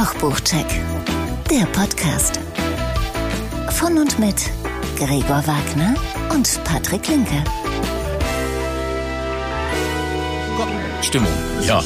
Kochbuchcheck, der Podcast. Von und mit Gregor Wagner und Patrick Linke. Stimmung. Ja.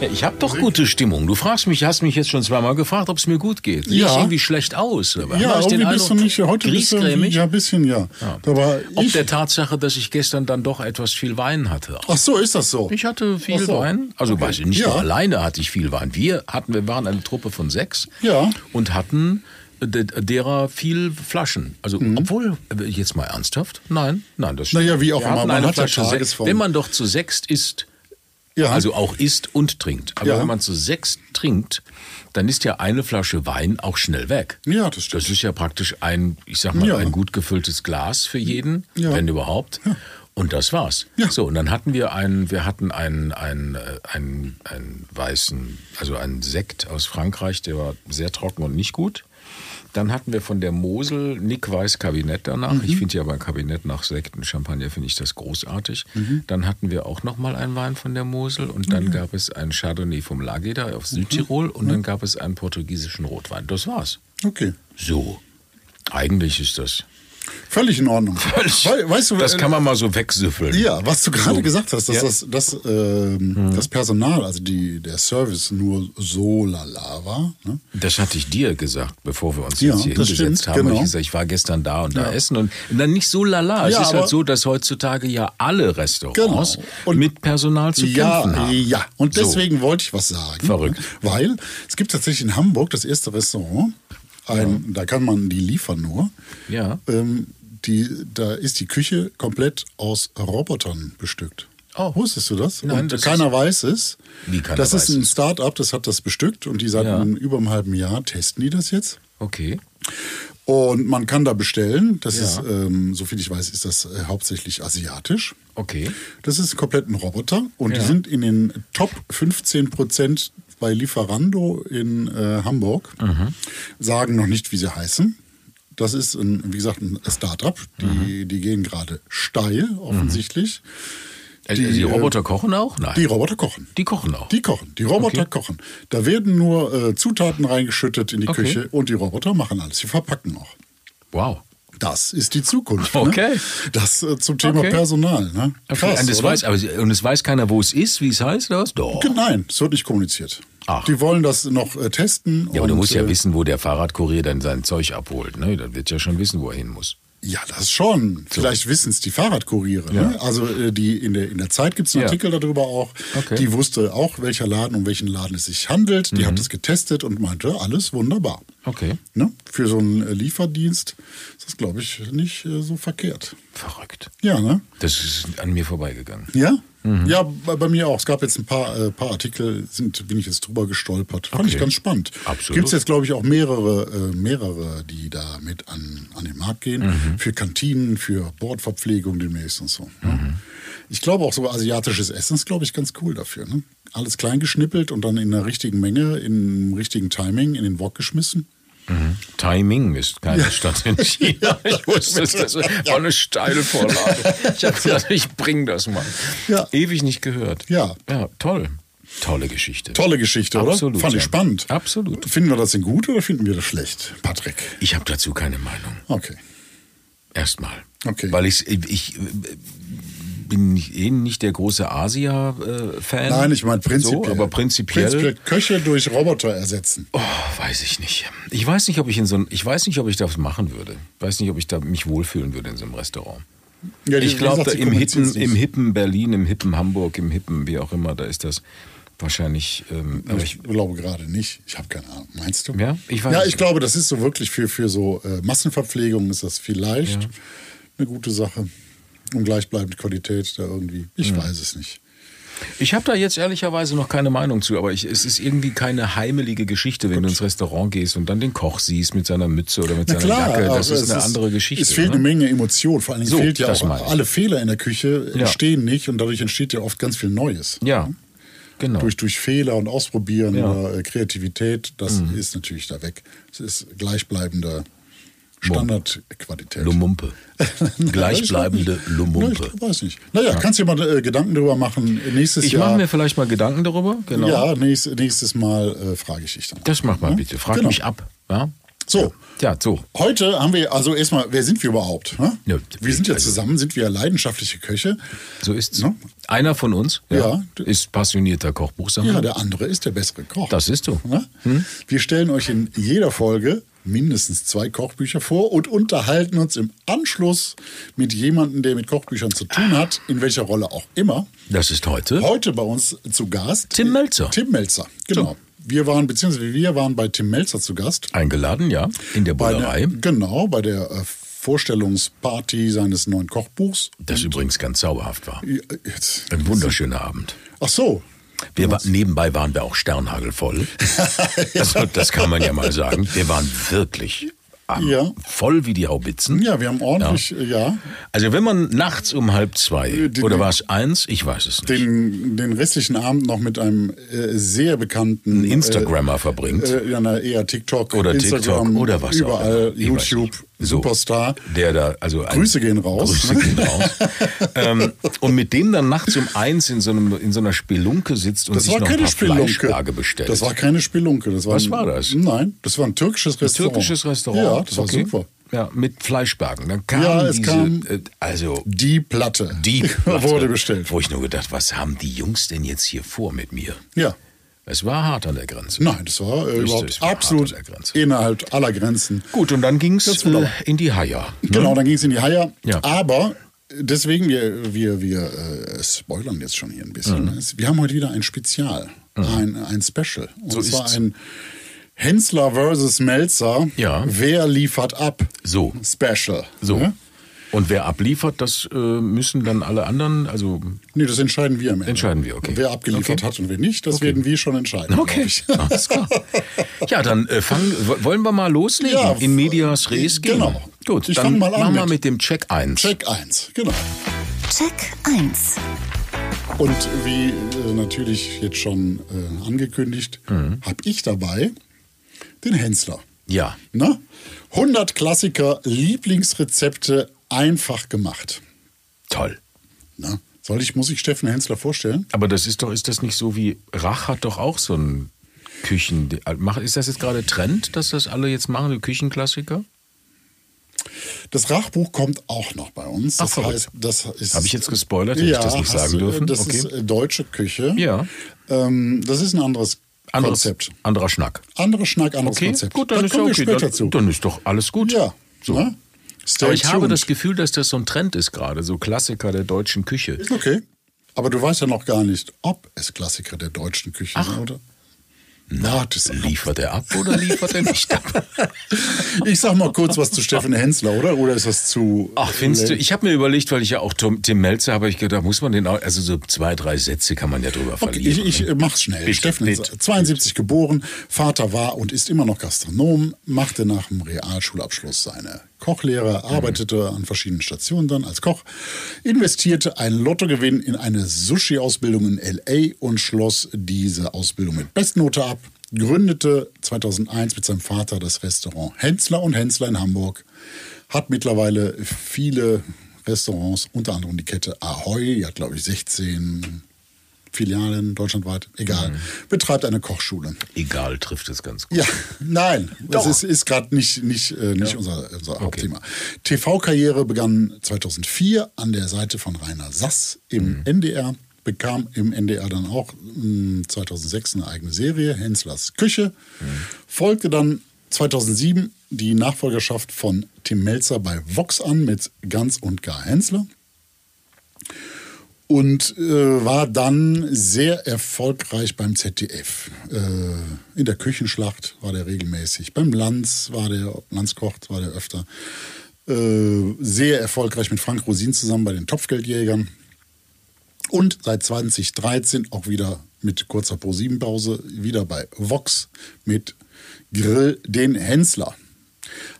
ja ich habe doch gute Stimmung. Du fragst mich, hast mich jetzt schon zweimal gefragt, ob es mir gut geht. Ja. ich irgendwie schlecht aus? Aber Ja, irgendwie bist du nicht, heute bist du, ja, ein bisschen, ja. Aber Ob ich, der Tatsache, dass ich gestern dann doch etwas viel Wein hatte. ach so, ist das so? Ich hatte viel so. Wein. Also Okay. weiß ich, nicht Ja. nur alleine hatte ich viel Wein. Wir hatten, wir waren eine Truppe von sechs Ja. und hatten de- derer viel Flaschen. Also, obwohl, äh, jetzt mal ernsthaft? Nein, nein, das Mhm. Naja, wie auch immer, man eine hat ja Flasche. Tagesform. Wenn man doch zu sechst isst, Ja. also auch isst und trinkt. Aber Ja. wenn man zu sechs trinkt, dann ist ja eine Flasche Wein auch schnell weg. Ja, das stimmt. Das ist ja praktisch ein, ich sag mal, Ja. ein gut gefülltes Glas für jeden, wenn überhaupt. Und das war's. Ja. So, und dann hatten wir einen, wir hatten einen, einen, äh, einen, einen weißen, also einen Sekt aus Frankreich, der war sehr trocken und nicht gut. Dann hatten wir von der Mosel Nick Weiß Kabinett danach. Mhm. Ich finde ja beim Kabinett nach Sekten Champagner finde ich das großartig. Mhm. Dann hatten wir auch noch mal einen Wein von der Mosel und dann gab es einen Chardonnay vom Lageda auf Südtirol und dann gab es einen portugiesischen Rotwein. Das war's. Okay. So. Eigentlich ist das. Völlig in Ordnung. We weißt du, das äh, kann man mal so wegsüffeln. Ja, was du gerade So. gesagt hast, dass Ja. das, das, ähm, das Personal, also die, der Service nur so lala war. Ne? Das hatte ich dir gesagt, bevor wir uns Ja, jetzt hier hingesetzt stimmt, haben. genau. Ich, gesagt, ich war gestern da und da Ja. essen und, dann nicht so lala. Es ist halt so, dass heutzutage ja alle Restaurants Genau. Mit Personal zu ja, kämpfen haben. ja, und So. deswegen wollte ich was sagen. Verrückt. Weil es gibt tatsächlich in Hamburg das erste Restaurant, ein, da kann man die liefern nur. Ja. Ähm, die, da ist die Küche komplett aus Robotern bestückt. Oh. Wusstest du das? Nein, und das keiner weiß es. Wie keiner das weiß ist ein? Start-up, das hat das bestückt und die seit Ja. über einem halben Jahr testen die das jetzt. Okay. Und man kann da bestellen. Das Ja. ist, ähm, soviel ich weiß, ist das äh, hauptsächlich asiatisch. Okay. Das ist komplett ein Roboter und Ja. die sind in den Top 15 Prozent bei Lieferando in äh, Hamburg. Mhm. Sagen noch nicht, wie sie heißen. Das ist, ein, wie gesagt, ein Start-up. Die, Mhm. die gehen gerade steil, offensichtlich. Also die, Die, äh, Roboter kochen auch? Nein. Die Roboter kochen. Die kochen auch. Die kochen. Die Roboter Okay. kochen. Da werden nur äh, Zutaten reingeschüttet in die Okay. Küche und die Roboter machen alles. Sie verpacken auch. wow. Das ist die Zukunft. Okay. Ne? Das äh, zum Thema Okay. Personal. Ne? Okay. und, es oder? weiß, aber, und es weiß keiner, wo es ist, wie es heißt, oder was? Doch. Nein, es wird nicht kommuniziert. Ach. Die wollen das noch äh, testen. Ja, aber du musst ja äh, wissen, wo der Fahrradkurier dann sein Zeug abholt. Ne? Dann wird ja schon wissen, wo er hin muss. Ja, das schon. Vielleicht wissen es die Fahrradkuriere. Ne? Also äh, die in der, in der Zeit gibt es einen Ja. Artikel darüber auch. Okay. Die wusste auch, welcher Laden, um welchen Laden es sich handelt. Die Mhm. hat es getestet und meinte, alles wunderbar. Okay. Ne? Für so einen äh, Lieferdienst ist glaube ich, nicht äh, so verkehrt. Verrückt. Ja, ne? Das ist an mir vorbeigegangen. Ja? Mhm. Ja, bei, bei mir auch. Es gab jetzt ein paar, äh, paar Artikel, sind, bin ich jetzt drüber gestolpert. Fand Okay. ich ganz spannend. Absolut. Gibt es jetzt, glaube ich, auch mehrere, äh, mehrere, die da mit an, an den Markt gehen. Mhm. Für Kantinen, für Bordverpflegung demnächst und so. ne? Mhm. Ich glaube auch so asiatisches Essen ist, glaube ich, ganz cool dafür. Ne? Alles klein geschnippelt und dann in der richtigen Menge, im richtigen Timing in den Wok geschmissen. Timing ist keine Stadt in China. Ich wusste es, das war eine steile Vorlage. Ich habe gedacht, ich bring das mal. Ja. Ewig nicht gehört. Ja. Ja, toll. Tolle Geschichte. Tolle Geschichte, oder? Absolut, Fand ich ja. spannend. Absolut. Finden wir das denn gut oder finden wir das schlecht, Patrick? Ich habe dazu keine Meinung. Okay. Erstmal. Okay. Weil ich, ich bin eh nicht der große Asia-Fan. Nein, ich meine prinzipiell. So, aber prinzipiell, Prinzipiell Köche durch Roboter ersetzen. Oh, weiß ich nicht. Ich weiß nicht, ob ich in so ein, ich weiß nicht, ob ich das machen würde. Ich weiß nicht, ob ich da mich wohlfühlen würde in so einem Restaurant. Ja, Ich glaube, im hippen, im hippen Berlin, im hippen Hamburg, im hippen, wie auch immer, da ist das wahrscheinlich. Ähm, aber Ich glaube gerade nicht. Ich habe keine Ahnung. Meinst du? Ja, ich weiß Ja, ich glaube, das ist so wirklich für, für so äh, Massenverpflegung ist das vielleicht Ja. eine gute Sache. Und gleichbleibende Qualität da irgendwie. Ich Mhm. weiß es nicht. Ich habe da jetzt ehrlicherweise noch keine Meinung zu, aber ich, es ist irgendwie keine heimelige Geschichte, wenn du ins Restaurant gehst und dann den Koch siehst mit seiner Mütze oder mit Na seiner klar, Jacke. Das ist eine andere Geschichte. Es fehlt ne? eine Menge Emotion. Vor allen Dingen So, fehlt ja auch alle Fehler in der Küche Ja. entstehen nicht und dadurch entsteht ja oft ganz viel Neues. Ja, genau. Durch, durch Fehler und Ausprobieren Ja. Mhm. oder äh, Kreativität, das ist natürlich da weg. Es ist gleichbleibender Standardqualität. Lumumpe. Gleichbleibende Lumumpe. ich weiß nicht. Naja, kannst du dir mal äh, Gedanken darüber machen. Nächstes Ich Jahr. mache mir vielleicht mal Gedanken darüber. Genau. Ja, nächst, nächstes Mal äh, frage ich dich dann. Das mach mal Ja? bitte. Frag Genau. mich ab. Ja? So, Ja, so. heute haben wir, also erstmal, wer sind wir überhaupt? Ne? Ja, wir sind ja also- zusammen, sind wir leidenschaftliche Köche. So ist's. Ne? Einer von uns Ja. ist passionierter Kochbuchsammler. Ja, der andere ist der bessere Koch. Das ist du. Ne? Wir stellen euch in jeder Folge mindestens zwei Kochbücher vor und unterhalten uns im Anschluss mit jemandem, der mit Kochbüchern zu tun hat, in welcher Rolle auch immer. Das ist heute. Heute bei uns zu Gast Tim Melzer. Tim Melzer, genau. Wir waren, beziehungsweise wir waren bei Tim Melzer zu Gast. Eingeladen, ja. In der Bullerei. genau, bei der äh, Vorstellungsparty seines neuen Kochbuchs. Das übrigens ganz zauberhaft war. Äh, Jetzt. Ein wunderschöner Abend. Ach so. Wir war, nebenbei waren wir auch sternhagelvoll. also, das kann man ja mal sagen. Wir waren wirklich am- Ja. voll wie die Haubitzen. Ja, wir haben ordentlich, äh, ja, Also wenn man nachts um halb zwei Äh, die- oder war es eins, ich weiß es nicht, den, den restlichen Abend noch mit einem äh, sehr bekannten Instagrammer verbringt. Äh, ja, na, eher TikTok Oder Instagram, TikTok oder was auch überall immer. Ich weiß YouTube, nicht. So. Superstar. Der da, also ein- Grüße gehen raus. Grüße gehen raus. ähm, und mit dem dann nachts um eins in so, einem, in so einer Spelunke sitzt und Das sich war noch ein keine paar Spelunke. Fleischberge bestellt. Das war keine Spelunke. Das war Was ein, war das? Nein, das war ein türkisches ein Restaurant. türkisches Restaurant. Ja, das war Okay. super. Ja, mit Fleischbergen. Dann kam Ja, es diese, kam äh, also Die Platte die Platte, wurde bestellt. Wo ich nur gedacht, was haben die Jungs denn jetzt hier vor mit mir? Ja. Es war hart an der Grenze. Nein, das war äh, überhaupt es war hart absolut an der Grenze. innerhalb aller Grenzen. Gut, und dann ging es äh, in die Haia. ne? Genau, dann ging es in die Haia. Ja. Aber deswegen, wir, wir, wir äh, spoilern jetzt schon hier ein bisschen. Mhm. ne? Wir haben heute wieder ein Spezial, ein, ein Special. Und So zwar ist's. ein Hensler versus Melzer. Ja. Wer liefert ab? So. Special. So. Ne? Und wer abliefert, das äh, müssen dann alle anderen, also Nee, das entscheiden wir am Ende. Entscheiden wir, okay. Wer abgeliefert Okay. hat und wer nicht, das werden wir schon entscheiden. Okay, Ich. alles klar. Ja, dann äh, fangen, wollen wir mal loslegen? Ja, In medias res gehen. genau. Gut, Ich dann mal an machen wir mit- mit dem Check 1. Check 1, genau. Check 1. Und wie äh, natürlich jetzt schon äh, angekündigt, Mhm. habe ich dabei den Hensler. Ja, Ne? 100 Klassiker, Lieblingsrezepte einfach gemacht. toll. Ne? Soll ich, muss ich Steffen Hensler vorstellen? Aber das ist doch, ist das nicht so wie, Rach hat doch auch so ein Küchen, ist das jetzt gerade Trend, dass das alle jetzt machen, die Küchenklassiker? Das Rachbuch kommt auch noch bei uns. Ach, Das verrückt. heißt, das ist. Habe ich jetzt gespoilert? Hätte ich das nicht sagen du, dürfen? Das Okay. ist äh, deutsche Küche. Ja. Ähm, das ist ein anderes, Anderes, Konzept. anderer Schnack. Anderer Schnack, anderes Okay, Konzept. gut, dann da ist kommen ja okay. wir später Dann, zu. dann ist doch alles gut. ja. So. Ne? Stay Aber ich habe das Gefühl, dass das so ein Trend ist gerade, so Klassiker der deutschen Küche. Ist okay. Aber du weißt ja noch gar nicht, ob es Klassiker der deutschen Küche sind, oder? Na, das Liefert er ab oder liefert er nicht ab? ich sag mal kurz was zu Steffen Hensler, oder? Oder ist das zu. Ach, findest du? lame? Ich habe mir überlegt, weil ich ja auch Tom, Tim Melzer habe, ich gedacht, muss man den auch, also so zwei, drei Sätze kann man ja drüber Okay, verlieren. ich, ich äh, mach's schnell. Bitte, Steffen. Hensler, 72 geboren, Vater war und ist immer noch Gastronom, machte nach dem Realschulabschluss seine Kochlehre, arbeitete an verschiedenen Stationen dann als Koch, investierte einen Lottogewinn in eine Sushi-Ausbildung in L.A. und schloss diese Ausbildung mit Bestnote ab, gründete 2001 mit seinem Vater das Restaurant Hensler und Hensler in Hamburg, hat mittlerweile viele Restaurants, unter anderem die Kette Ahoy, die hat glaube ich 16 Filialen deutschlandweit, egal, betreibt eine Kochschule. Egal, trifft es ganz gut. Ja, nein, das ist, ist gerade nicht, nicht, äh, nicht unser, unser Hauptthema. TV-Karriere begann 2004 an der Seite von Rainer Sass im NDR, bekam im NDR dann auch mh, 2006 eine eigene Serie, Henslers Küche, folgte dann 2007 die Nachfolgerschaft von Tim Melzer bei Vox an mit Ganz und Gar Hensler und äh, war dann sehr erfolgreich beim ZDF. Äh, in der Küchenschlacht war der regelmäßig. Beim Lanz war der, Lanz kocht war der öfter. Äh, sehr erfolgreich mit Frank Rosin zusammen bei den Topfgeldjägern. Und seit 2013 auch wieder mit kurzer Pro-7-Pause wieder bei Vox mit Grill den Hensler.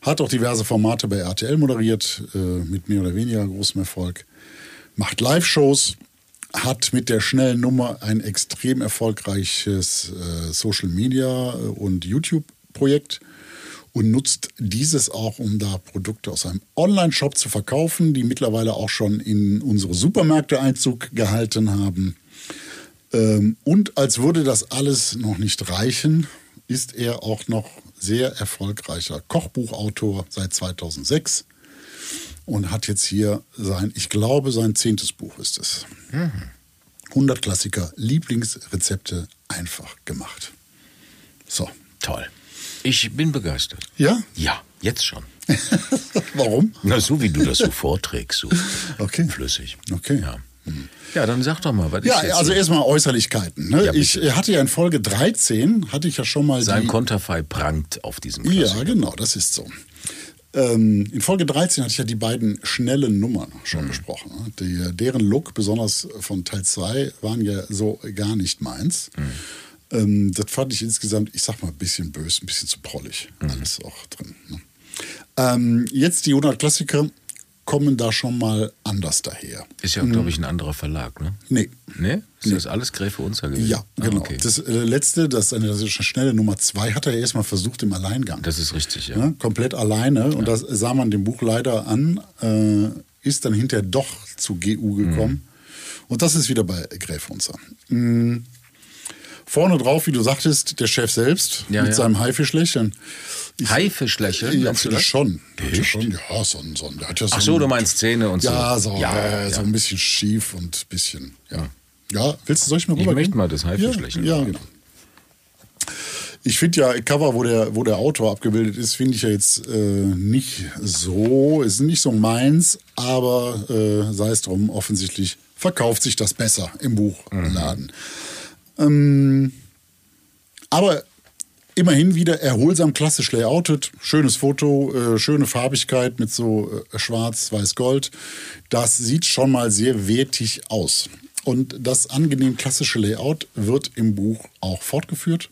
Hat auch diverse Formate bei RTL moderiert, äh, mit mehr oder weniger großem Erfolg. Macht Live-Shows, hat mit der schnellen Nummer ein extrem erfolgreiches äh, Social-Media- und YouTube-Projekt und nutzt dieses auch, um da Produkte aus einem Online-Shop zu verkaufen, die mittlerweile auch schon in unsere Supermärkte Einzug gehalten haben. Ähm, und als würde das alles noch nicht reichen, ist er auch noch sehr erfolgreicher Kochbuchautor seit 2006 und hat jetzt hier sein, ich glaube, sein zehntes Buch ist es. 100 Klassiker, Lieblingsrezepte einfach gemacht. So. Toll. Ich bin begeistert. Ja? Ja, jetzt schon. Warum? Na, so wie du das so vorträgst, so Okay. flüssig. Okay. Ja. ja, dann sag doch mal, was Ja, ist jetzt also erstmal Äußerlichkeiten. Ne? Ja, ich hatte ja in Folge 13, hatte ich ja schon mal sein die... Konterfei prangt auf diesem Ja, Klassiker. genau, das ist so. Ähm, in Folge 13 hatte ich ja die beiden schnellen Nummern schon Mhm. besprochen. ne? Die, deren Look, besonders von Teil 2, waren ja so gar nicht meins. Mhm. Ähm, das fand ich insgesamt, ich sag mal, ein bisschen böse, ein bisschen zu prollig. Mhm. Alles auch drin. Ne? Ähm, jetzt die 100 Klassiker kommen da schon mal anders daher. Ist ja, glaube ich, ein anderer Verlag, ne? Nee. Ne? Ist das alles Gräfe Unzer gewesen? Ja, Ah, genau. okay. Das äh, letzte, das, eine, das ist eine schnelle Nummer 2, hat er erstmal versucht im Alleingang. Das ist richtig, ja. ne, komplett alleine. Und das sah man dem Buch leider an, äh, ist dann hinterher doch zu GU gekommen. Und das ist wieder bei Gräf Unzer. Mm. Vorne drauf, wie du sagtest, der Chef selbst Ja, mit ja. seinem Haifischlächeln. Ich- Haifischlächeln, Ja, finde das? ich schon. Ich schon. Ja, so ein, so ein, der hat ja so Ach so, ein- du meinst Zähne und so. Ja, so, Ja, äh, so ein bisschen schief und ein bisschen, ja. Ja, willst du, soll ich mal Ich rüber möchte mal das Haifischlächeln Ja, ja genau. Ich finde ja Cover, wo der, wo der Autor abgebildet ist, finde ich ja jetzt äh, nicht so, ist nicht so meins, aber äh, sei es drum, offensichtlich verkauft sich das besser im Buchladen. Ähm, aber immerhin wieder erholsam klassisch layoutet, schönes Foto, äh, schöne Farbigkeit mit so äh, schwarz, weiß, gold. Das sieht schon mal sehr wertig aus. Und das angenehm klassische Layout wird im Buch auch fortgeführt.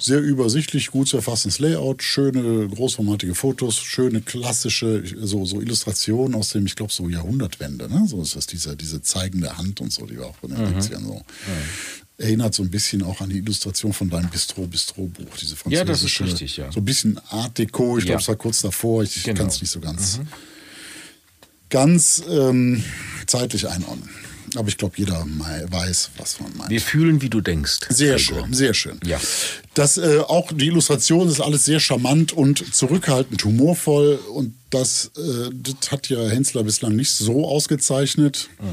Sehr übersichtlich, gut zu erfassendes Layout, schöne großformatige Fotos, schöne klassische so, so Illustrationen aus dem, ich glaube, so Jahrhundertwende. Ne? So ist das, diese, diese zeigende Hand und so, die war auch von den 70ern so. Erinnert so ein bisschen auch an die Illustration von deinem Bistro-Bistro-Buch, diese französische. Ja, das ist richtig, ja. So ein bisschen Art Deco, ich Ja. glaube, es war kurz davor, ich Genau. kann es nicht so ganz, ganz ähm, zeitlich einordnen. Aber ich glaube, jeder weiß, was man meint. Wir fühlen, wie du denkst. Sehr Gregor. schön, sehr schön. Ja. Das äh, auch die Illustration ist alles sehr charmant und zurückhaltend, humorvoll und das, äh, das hat ja Hensler bislang nicht so ausgezeichnet. Äh,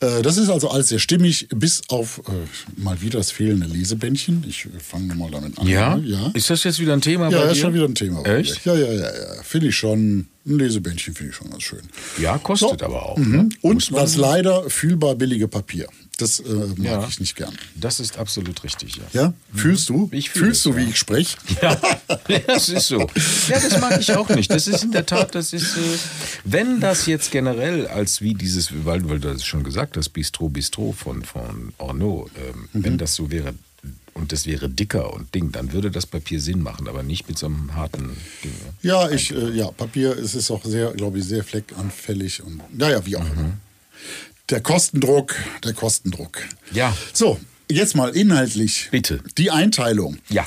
das ist also alles sehr stimmig, bis auf äh, mal wieder das fehlende Lesebändchen. Ich äh, fange mal damit an. Ja? ja. Ist das jetzt wieder ein Thema Ja, bei ist dir? schon wieder ein Thema. Echt? Ja, ja, ja, ja. Finde ich schon. Ein Lesebändchen finde ich schon ganz schön. Ja, kostet So. aber auch. Mhm. Ne? Und das leider fühlbar billige Papier. Das äh, mag Ja. ich nicht gern. Das ist absolut richtig, ja. Ja? Fühlst du? Ich fühl Fühlst es, du, wie ich spreche? Ja, das ist so. Ja, das mag ich auch nicht. Das ist in der Tat, das ist, äh, wenn das jetzt generell als wie dieses, weil, weil du das schon gesagt hast, Bistro Bistro von, von Ornaud, ähm, Mhm. wenn das so wäre und das wäre dicker und Ding, dann würde das Papier Sinn machen, aber nicht mit so einem harten Ding. ne? Ja, ich, äh, ja, Papier es ist auch sehr, glaube ich, sehr fleckanfällig und naja, wie auch Mhm. immer. Der Kostendruck, der Kostendruck. Ja. So, jetzt mal inhaltlich. Bitte. Die Einteilung. Ja.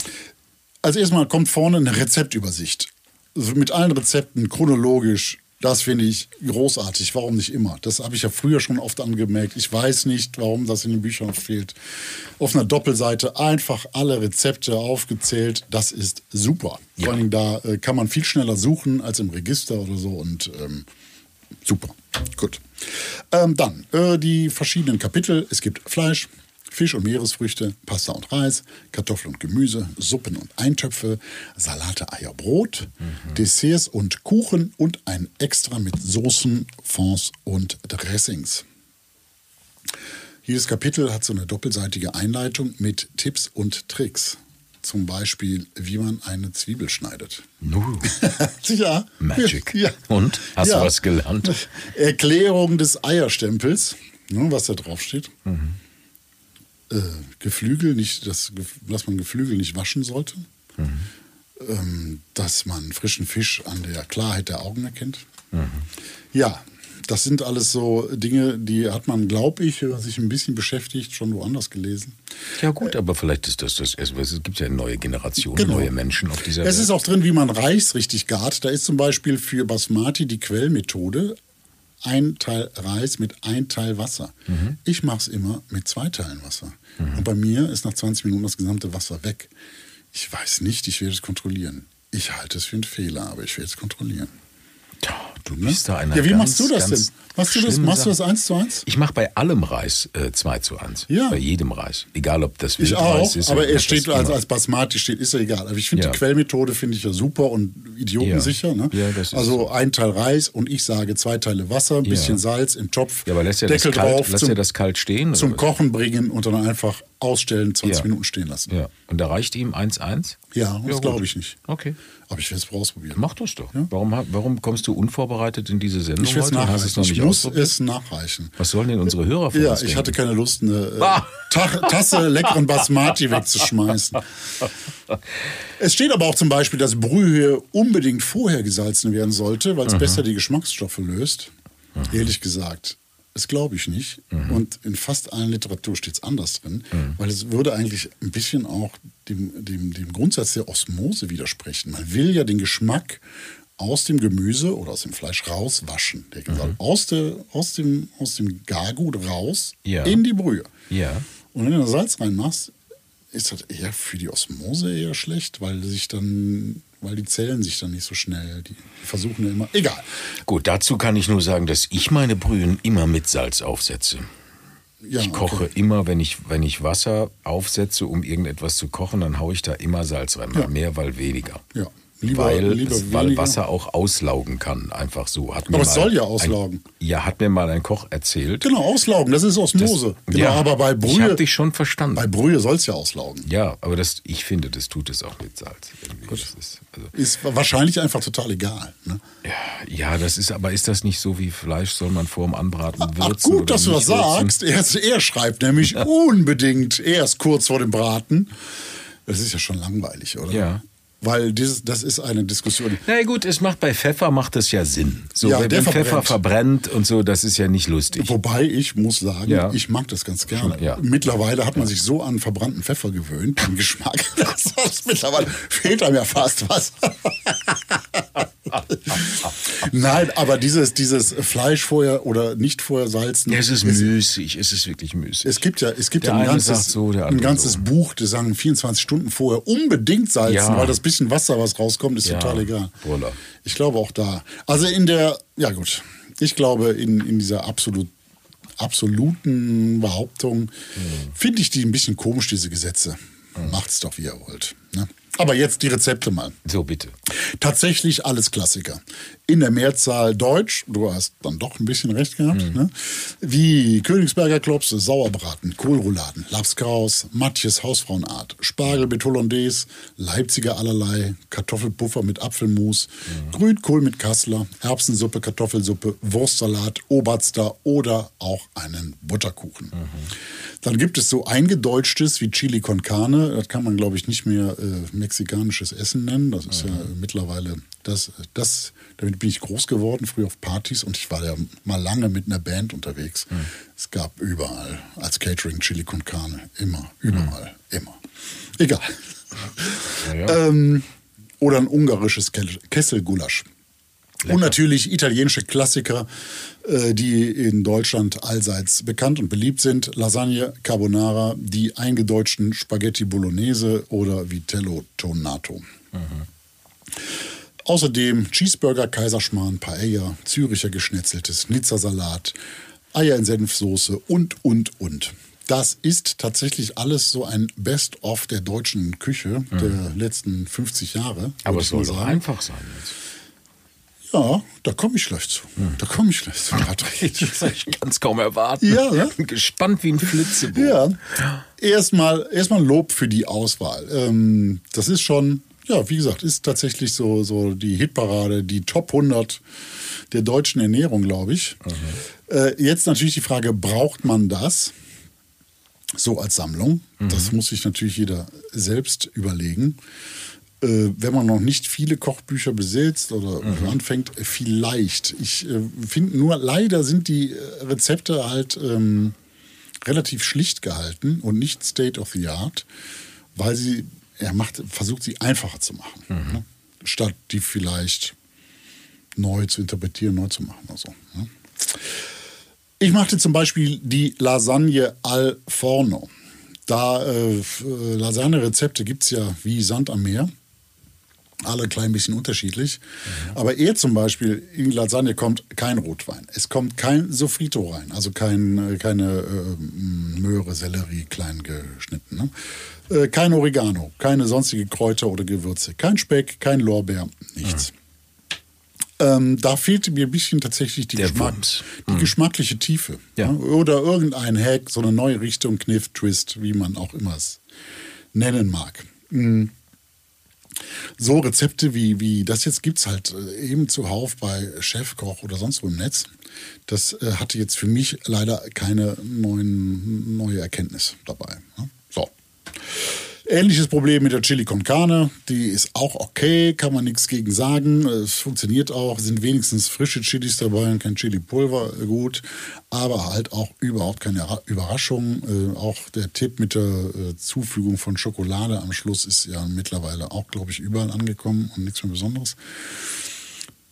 Also erstmal kommt vorne eine Rezeptübersicht. Also mit allen Rezepten chronologisch. Das finde ich großartig. Warum nicht immer? Das habe ich ja früher schon oft angemerkt. Ich weiß nicht, warum das in den Büchern fehlt. Auf einer Doppelseite einfach alle Rezepte aufgezählt. Das ist super. Ja. Vor allem da äh, kann man viel schneller suchen als im Register oder so. Und ähm, super. Gut. Ähm, dann äh, die verschiedenen Kapitel. Es gibt Fleisch, Fisch und Meeresfrüchte, Pasta und Reis, Kartoffeln und Gemüse, Suppen und Eintöpfe, Salate, Eier, Brot, Desserts und Kuchen und ein Extra mit Soßen, Fonds und Dressings. Jedes Kapitel hat so eine doppelseitige Einleitung mit Tipps und Tricks. Zum Beispiel, wie man eine Zwiebel schneidet. Nu. ja. Magic. Ja. Und? Hast Ja. du was gelernt? Erklärung des Eierstempels, ne, was da drauf steht. Äh, Geflügel, nicht, das, Gef- dass man Geflügel nicht waschen sollte. Ähm, dass man frischen Fisch an der Klarheit der Augen erkennt. Ja, das sind alles so Dinge, die hat man, glaube ich, wenn man sich ein bisschen beschäftigt, schon woanders gelesen. Ja gut, aber vielleicht ist das das. Es gibt ja neue Generationen, Genau. neue Menschen auf dieser Es Welt. ist auch drin, wie man Reis richtig gart. Da ist zum Beispiel für Basmati die Quellmethode ein Teil Reis mit ein Teil Wasser. Mhm. Ich mache es immer mit zwei Teilen Wasser. Und bei mir ist nach 20 Minuten das gesamte Wasser weg. Ich weiß nicht, ich werde es kontrollieren. Ich halte es für einen Fehler, aber ich werde es kontrollieren. Du bist da einer ja, wie ganz, machst du das denn? Machst du das, machst du das Sache. eins zu eins? Ich mache bei allem Reis äh, 2 zu 1. Ja. Bei jedem Reis. Egal, ob das Ich Wildreis auch, ist. aber er steht als, als Basmati steht, ist ja egal. Aber ich finde Ja. die Quellmethode finde ich ja super und idiotensicher. Ne? Ja, das ist also so. ein Teil Reis und ich sage zwei Teile Wasser, ein bisschen Salz im Topf, Ja, aber lässt das, Deckel kalt, drauf, lässt zum, das kalt stehen? zum? Kochen bringen und dann einfach ausstellen, 20 Ja. Minuten stehen lassen. Ja. Und da reicht ihm 1-1? Ja, das gut. glaube ich nicht. Okay. Aber ich werde es ausprobieren. Mach das doch. Warum, ha- warum kommst du unvorbereitet in diese Sendung Ich heute hast nachreichen. es noch Ich muss es nachreichen. Was sollen denn unsere Hörer von Ja, uns ich denken? hatte keine Lust, eine äh, Ah. Ta Tasse leckeren Basmati wegzuschmeißen. Es steht aber auch zum Beispiel, dass Brühe unbedingt vorher gesalzen werden sollte, weil es besser die Geschmacksstoffe löst. Ehrlich gesagt, das glaube ich nicht. Und in fast allen Literatur steht es anders drin, weil es würde eigentlich ein bisschen auch dem, dem, dem Grundsatz der Osmose widersprechen. Man will ja den Geschmack aus dem Gemüse oder aus dem Fleisch rauswaschen. Der soll aus, der, aus, dem, aus dem Gargut raus Ja. in die Brühe. Ja. Und wenn du da Salz reinmachst, ist das eher für die Osmose eher schlecht, weil sich dann, weil die Zellen sich dann nicht so schnell, die, versuchen ja immer. Egal. Gut, dazu kann ich nur sagen, dass ich meine Brühen immer mit Salz aufsetze. Ja, Ich koche immer, wenn ich, wenn ich Wasser aufsetze, um irgendetwas zu kochen, dann haue ich da immer Salz rein. Mal Ja. mehr, weil weniger. Ja. Lieber- weil, lieber es, weil. Wasser auch auslaugen kann, einfach so. Hat mir Aber es soll ja ein- auslaugen. ja, hat mir mal ein Koch erzählt. Genau, auslaugen, das ist Osmose. Das- genau, ja, aber bei Ich Brühe, habe dich schon verstanden. bei Brühe soll es ja auslaugen. ja, aber das, ich finde, das tut es auch mit Salz. Ist, also, Ist wahrscheinlich einfach total egal. Ne? ja, ja, das ist, aber ist das nicht so wie Fleisch, soll man vor dem Anbraten würzen? Ach gut, dass du das sagst. Er, er schreibt nämlich unbedingt erst kurz vor dem Braten. Das ist ja schon langweilig, oder? Ja. Weil dieses, das ist eine Diskussion. Na gut, es macht bei Pfeffer macht es ja Sinn. So, Ja, wenn der Pfeffer verbrennt. und so, das ist ja nicht lustig. Wobei ich muss sagen, Ja. ich mag das ganz gerne. Ja. Mittlerweile hat man sich so an verbrannten Pfeffer gewöhnt, den Geschmack. Das mittlerweile fehlt einem ja fast was. Nein, aber dieses, dieses Fleisch vorher oder nicht vorher salzen. Ja, es ist müßig, es ist wirklich müßig. Es gibt ja, es gibt Der ja ein ganzes, so, ein ganzes so. Buch, die sagen 24 Stunden vorher unbedingt salzen, Ja. weil das bisschen Wasser, was rauskommt, ist Ja, total egal. Brüller. Ich glaube auch da. Also in der, ja gut, ich glaube in, in dieser absolut, absoluten Behauptung Mhm. finde ich die ein bisschen komisch, diese Gesetze. Macht's doch, wie ihr wollt. Ne? Aber jetzt die Rezepte mal. So, bitte. Tatsächlich alles Klassiker. In der Mehrzahl Deutsch, du hast dann doch ein bisschen recht gehabt, ne? wie Königsberger Klopse, Sauerbraten, Kohlrouladen, Lapskaus, Matjes Hausfrauenart, Spargel mit Hollandaise, Leipziger allerlei, Kartoffelpuffer mit Apfelmus, Grünkohl mit Kassler, Erbsensuppe, Kartoffelsuppe, Wurstsalat, Oberster oder auch einen Butterkuchen. Dann gibt es so eingedeutschtes wie Chili con Carne. Das kann man, glaube ich, nicht mehr äh, mexikanisches Essen nennen. Das ist ja mittlerweile, das, das, damit bin ich groß geworden, früher auf Partys. Und ich war ja mal lange mit einer Band unterwegs. Es gab überall als Catering Chili con Carne. Immer, überall, immer. Egal. Ja, ja. Ähm, oder ein ungarisches Kesselgulasch. Und natürlich italienische Klassiker, die in Deutschland allseits bekannt und beliebt sind. Lasagne, Carbonara, die eingedeutschten Spaghetti Bolognese oder Vitello Tonato. Außerdem Cheeseburger, Kaiserschmarrn, Paella, Züricher Geschnetzeltes, Nizza-Salat, Eier in Senfsoße und, und, und. Das ist tatsächlich alles so ein Best-of der deutschen Küche der letzten 50 Jahre. Aber es soll doch einfach sein jetzt. Ja, da komme ich gleich zu. Da komme ich gleich zu, Patrick. Ich kann es kaum erwarten. Ja, ne? Bin gespannt wie ein Flitzebogen. Ja. Erstmal erstmal Lob für die Auswahl. Ähm, das ist schon, ja, wie gesagt, ist tatsächlich so, so die Hitparade, die Top 100 der deutschen Ernährung, glaube ich. Äh, jetzt natürlich die Frage, braucht man das so als Sammlung? Das muss sich natürlich jeder selbst überlegen. Äh, wenn man noch nicht viele Kochbücher besitzt oder anfängt, äh, vielleicht. Ich äh, finde nur, leider sind die äh, Rezepte halt ähm, relativ schlicht gehalten und nicht State of the Art, weil sie, er macht, versucht sie einfacher zu machen, ne? statt die vielleicht neu zu interpretieren, neu zu machen oder so. Ne? Ich machte zum Beispiel die Lasagne al Forno. Da äh, Lasagne-Rezepte gibt es ja wie Sand am Meer. Alle ein klein bisschen unterschiedlich. Aber er zum Beispiel, in Lasagne kommt kein Rotwein. Es kommt kein Sofrito rein. Also kein, äh, keine äh, Möhre, Sellerie klein geschnitten. Ne? Äh, kein Oregano, keine sonstige Kräuter oder Gewürze. Kein Speck, kein Lorbeer, nichts. Ähm, da fehlte mir ein bisschen tatsächlich die, Geschmack, die geschmackliche Tiefe. Ja. ne? Oder irgendein Hack, so eine neue Richtung, Kniff, Twist, wie man auch immer es nennen mag. Mm. So Rezepte wie, wie das jetzt gibt es halt äh, eben zuhauf bei Chefkoch oder sonst wo im Netz. Das äh, hatte jetzt für mich leider keine neuen, neue Erkenntnis dabei. Ne? So. Ähnliches Problem mit der Chili con Carne. Die ist auch okay, kann man nichts gegen sagen. Es funktioniert auch, sind wenigstens frische Chilis dabei und kein Chili-Pulver, äh, gut. Aber halt auch überhaupt keine Ra- Überraschung. Äh, auch der Tipp mit der äh, Zufügung von Schokolade am Schluss ist ja mittlerweile auch, glaube ich, überall angekommen und nichts mehr Besonderes.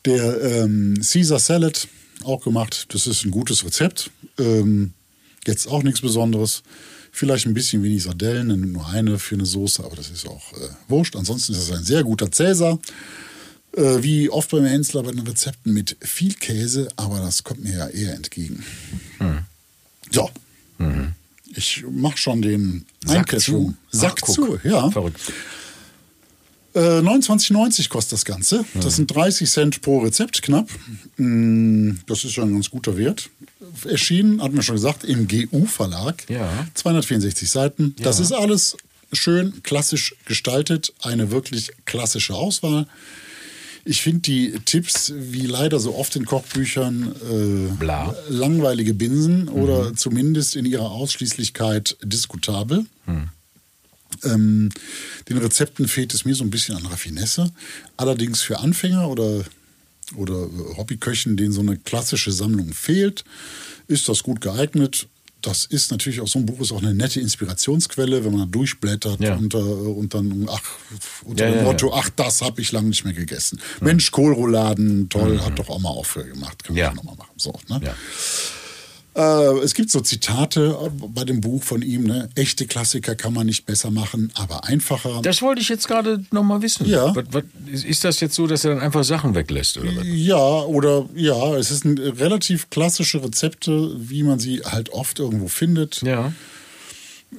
Der ähm, Caesar Salad, auch gemacht. Das ist ein gutes Rezept. Ähm, jetzt auch nichts Besonderes. Vielleicht ein bisschen wenig Sardellen, dann nur eine für eine Soße, aber das ist auch äh, wurscht. Ansonsten ist es ein sehr guter Cäsar. Äh, wie oft beim Hensler bei den Rezepten mit viel Käse, aber das kommt mir ja eher entgegen. So. Ich mache schon den Sack zu. Sack Ach, guck. zu, ja. Verrückt. Äh, 29,90 kostet das Ganze. Das sind 30 Cent pro Rezept knapp. Mm, Das ist ja ein ganz guter Wert. Erschienen, hatten wir schon gesagt, im GU-Verlag. Ja. 264 Seiten. Das Ja. ist alles schön klassisch gestaltet. Eine wirklich klassische Auswahl. Ich finde die Tipps, wie leider so oft in Kochbüchern, äh, langweilige Binsen oder zumindest in ihrer Ausschließlichkeit diskutabel. Ähm, den Rezepten fehlt es mir so ein bisschen an Raffinesse. Allerdings für Anfänger oder, oder Hobbyköchen, denen so eine klassische Sammlung fehlt, ist das gut geeignet. Das ist natürlich auch so ein Buch ist auch eine nette Inspirationsquelle, wenn man da durchblättert Ja. und, äh, und dann ach, unter Ja, dem Motto, ja. ach, das habe ich lange nicht mehr gegessen. Mensch, Kohlrouladen, toll, hat doch auch mal aufgehört gemacht, kann man Ja. ja. nochmal machen. So, ne? Äh, es gibt so Zitate bei dem Buch von ihm, ne? Echte Klassiker kann man nicht besser machen, aber einfacher. Das wollte ich jetzt gerade noch mal wissen. Ja. Was, was, ist- ist das jetzt so, dass er dann einfach Sachen weglässt oder was? Ja, oder ja, es sind relativ klassische Rezepte, wie man sie halt oft irgendwo findet. Ja.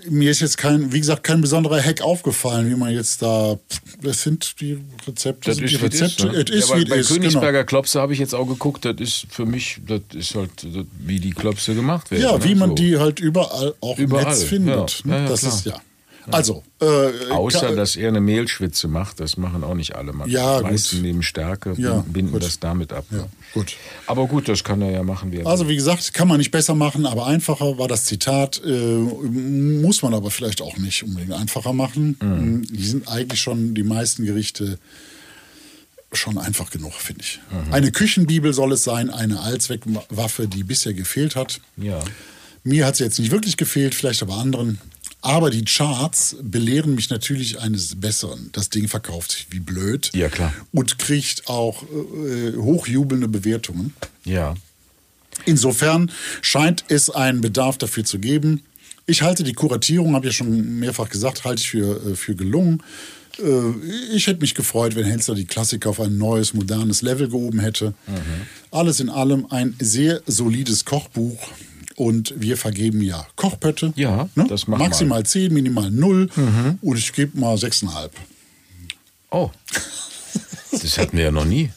Mir ist jetzt kein, wie gesagt, kein besonderer Hack aufgefallen, wie man jetzt da. Das sind die Rezepte, Das sind ist, die Rezepte. ist, ne? Es ist, ja, wie bei, es ist, genau. Königsberger Klopse habe ich jetzt auch geguckt, das ist für mich, das ist halt das, wie die Klopse gemacht werden. Ja, ne? wie man So. die halt überall auch Überall, im Netz findet. ja. ne? Ja, das klar. ist ja. Also, äh, Außer, dass er eine Mehlschwitze macht, das machen auch nicht alle. Man Ja, die meisten gut. nehmen Stärke, Ja, binden gut. das damit ab. Ja, gut. Aber gut, das kann er ja machen, wie er Also wie gesagt, kann man nicht besser machen, aber einfacher war das Zitat. Äh, muss man aber vielleicht auch nicht unbedingt einfacher machen. Mhm. Die sind eigentlich schon die meisten Gerichte schon einfach genug, finde ich. Mhm. Eine Küchenbibel soll es sein, eine Allzweckwaffe, die bisher gefehlt hat. Ja. Mir hat sie jetzt nicht wirklich gefehlt, vielleicht aber anderen. Aber die Charts belehren mich natürlich eines Besseren. Das Ding verkauft sich wie blöd. Ja, klar. Und kriegt auch äh, hochjubelnde Bewertungen. Ja. Insofern scheint es einen Bedarf dafür zu geben. Ich halte die Kuratierung, habe ich ja schon mehrfach gesagt, halte ich für, äh, für gelungen. Äh, Ich hätte mich gefreut, wenn Hensler die Klassiker auf ein neues, modernes Level gehoben hätte. Alles in allem ein sehr solides Kochbuch. Und wir vergeben ja Kochpötte. Ja, das machen wir. Maximal 10, minimal 0. Und ich gebe mal 6,5. Oh. Das hatten wir ja noch nie.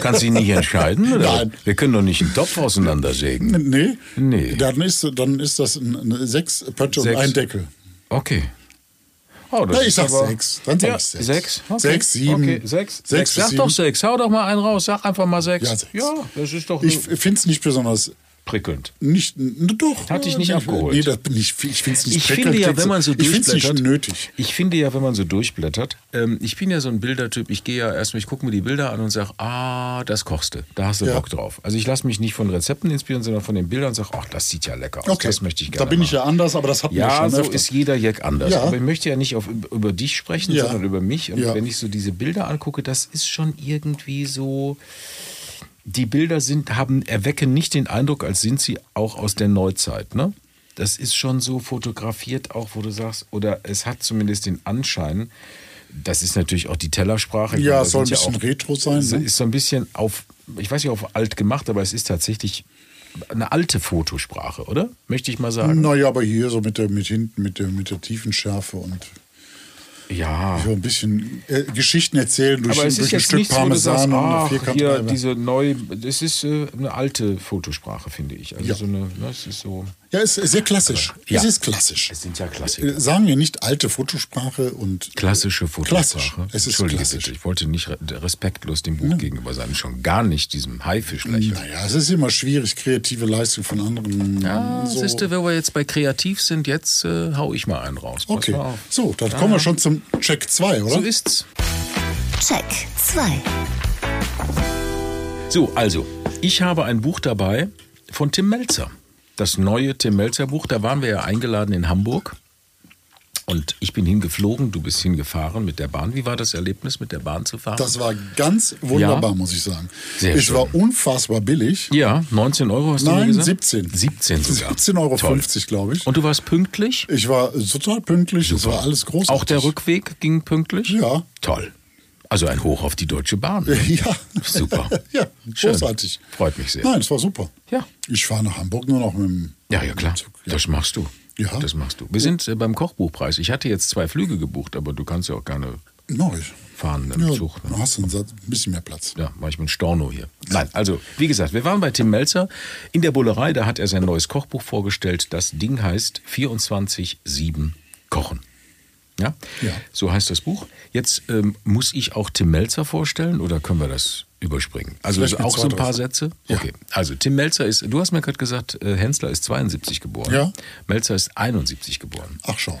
Kannst du dich nicht entscheiden? Oder? Nein. Wir können doch nicht einen Topf auseinandersägen. Nee, Nee. Dann, ist, dann ist das ein- 6 Pötte und Sechs. ein Deckel. Okay. Oh, das Na, ich ist sag sechs. Dann sag ja, ich sechs. Sechs? Okay. Sechs, sieben. Okay. Sechs. Sechs sechs. Sag doch sechs. Hau doch mal einen raus. Sag einfach mal sechs. Ja, sechs. Ja, das ist doch Ich finde es nicht besonders prickelnd. Nicht, doch. Hat dich nicht äh, abgeholt. Nee, das bin ich, ich finde es nicht Ich prickelnd, finde ja, wenn man so Ich finde es durchblättert. nicht nötig. Ich finde ja, wenn man so durchblättert. Ähm, ich bin ja so ein Bildertyp. Ich gehe ja erstmal, ich gucke mir die Bilder an und sage, ah, das kochst du. Da hast du Ja. Bock drauf. Also ich lasse mich nicht von Rezepten inspirieren, sondern von den Bildern und sage, ach, das sieht ja lecker aus. Okay, Das möchte ich gerne da bin ich machen. ja anders, aber das wir Ja, schon so öfter. ist jeder Jack anders. Ja. Aber ich möchte ja nicht auf, über dich sprechen, Ja. sondern über mich. Und Ja. wenn ich so diese Bilder angucke, das ist schon irgendwie so. Die Bilder sind, haben, erwecken nicht den Eindruck, als sind sie auch aus der Neuzeit. Ne? Das ist schon so fotografiert, auch wo du sagst, oder es hat zumindest den Anschein. Das ist natürlich auch die Tellersprache. Ja, meine, es soll ein sind ja bisschen retro sein, Es ne? ist so ein bisschen auf, ich weiß nicht, auf alt gemacht, aber es ist tatsächlich eine alte Fotosprache, oder? Möchte ich mal sagen. Naja, aber hier so mit der, mit hinten, mit der, mit der Tiefenschärfe und Ja. so ein bisschen äh, Geschichten erzählen durch, Aber es durch ist ein jetzt Stück nicht so, wo du sagst, Parmesan ach, hier diese neu, das ist äh, eine alte Fotosprache, finde ich. Also Ja. so eine, ne, es ist so, Ja, es ist sehr klassisch. Ja. Es ist klassisch. es sind ja Klassiker. Äh, Sagen wir nicht alte Fotosprache und Klassische Fotosprache. Klassisch. Es ist Entschuldige klassisch. bitte, ich wollte nicht re respektlos dem Buch gegenüber sein, schon gar nicht diesem Haifischlächeln. Naja, es ist immer schwierig, kreative Leistung von anderen. Ja, so. siehst du, wenn wir jetzt bei kreativ sind, jetzt äh, hau ich mal einen raus. Pass Okay, so, dann kommen wir schon zum Check 2, oder? So ist's. Check 2. So, also, ich habe ein Buch dabei von Tim Melzer. Das neue Tim Melzer Buch. Da waren wir ja eingeladen in Hamburg. Und ich bin hingeflogen, du bist hingefahren mit der Bahn. Wie war das Erlebnis, mit der Bahn zu fahren? Das war ganz wunderbar, Ja. muss ich sagen. Sehr es schön. war unfassbar billig. ja, 19 Euro hast du mir Nein, gesagt? 17. 17 sogar. 17,50 Euro, glaube ich. Und du warst pünktlich? ich war total pünktlich, es war alles großartig. Auch der Rückweg ging pünktlich? Ja. Toll. Also ein Hoch auf die Deutsche Bahn. ne? Ja. Super. ja, Schön. großartig. Freut mich sehr. Nein, es war super. Ja. Ich fahre nach Hamburg nur noch mit dem Ja, ja, klar. Zug. Ja. Das machst du. Ja. Das machst du. Wir sind äh, beim Kochbuchpreis. Ich hatte jetzt zwei Flüge gebucht, aber du kannst ja auch gerne ich. fahren im Ja, Zug. Ne? hast du ein bisschen mehr Platz. Ja, mach ich mit Storno hier. Nein, also, wie gesagt, wir waren bei Tim Melzer in der Bullerei. Da hat er sein neues Kochbuch vorgestellt. Das Ding heißt 24-7 Kochen. Ja? Ja. So heißt das Buch. Jetzt ähm, muss ich auch Tim Melzer vorstellen oder können wir das überspringen? Also mit auch so ein paar. Sätze? Ja. Okay. Also Tim Melzer ist, du hast mir gerade gesagt, äh, Hensler ist 72 geboren. Ja. Melzer ist 71 geboren. Ach schau.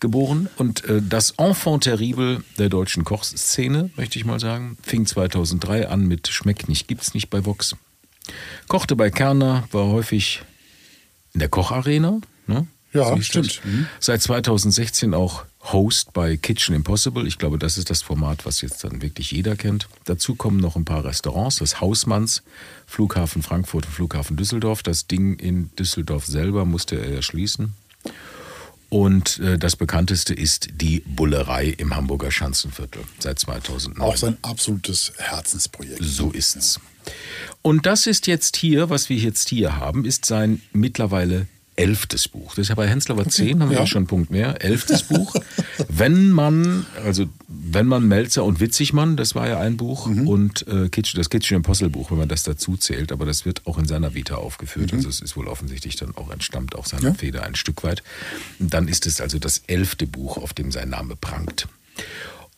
Geboren und äh, das Enfant terrible der deutschen Kochszene, möchte ich mal sagen, fing 2003 an mit Schmeckt nicht, gibt's nicht bei Vox. Kochte bei Kerner, war häufig in der Kocharena. Ne? Ja, stimmt. Mhm. Seit 2016 auch Host bei Kitchen Impossible. Ich glaube, das ist das Format, was jetzt dann wirklich jeder kennt. Dazu kommen noch ein paar Restaurants. Das Hausmanns, Flughafen Frankfurt und Flughafen Düsseldorf. Das Ding in Düsseldorf selber musste er ja schließen. Und äh, das bekannteste ist die Bullerei im Hamburger Schanzenviertel seit 2009. Auch sein absolutes Herzensprojekt. So ist's. Und das ist jetzt hier, was wir jetzt hier haben, ist sein mittlerweile elftes Buch. Das ist ja bei Hensler war zehn, haben wir ja. ja schon einen Punkt mehr. Elftes Buch. Wenn man, also wenn man Melzer und Witzigmann, das war ja ein Buch, Mhm. und äh, Kitchen, das Kitchen Impossible Buch, wenn man das dazu zählt, aber das wird auch in seiner Vita aufgeführt. Also es ist wohl offensichtlich dann auch entstammt auch seiner Mhm. Ja. Feder ein Stück weit. Dann ist es also das elfte Buch, auf dem sein Name prangt.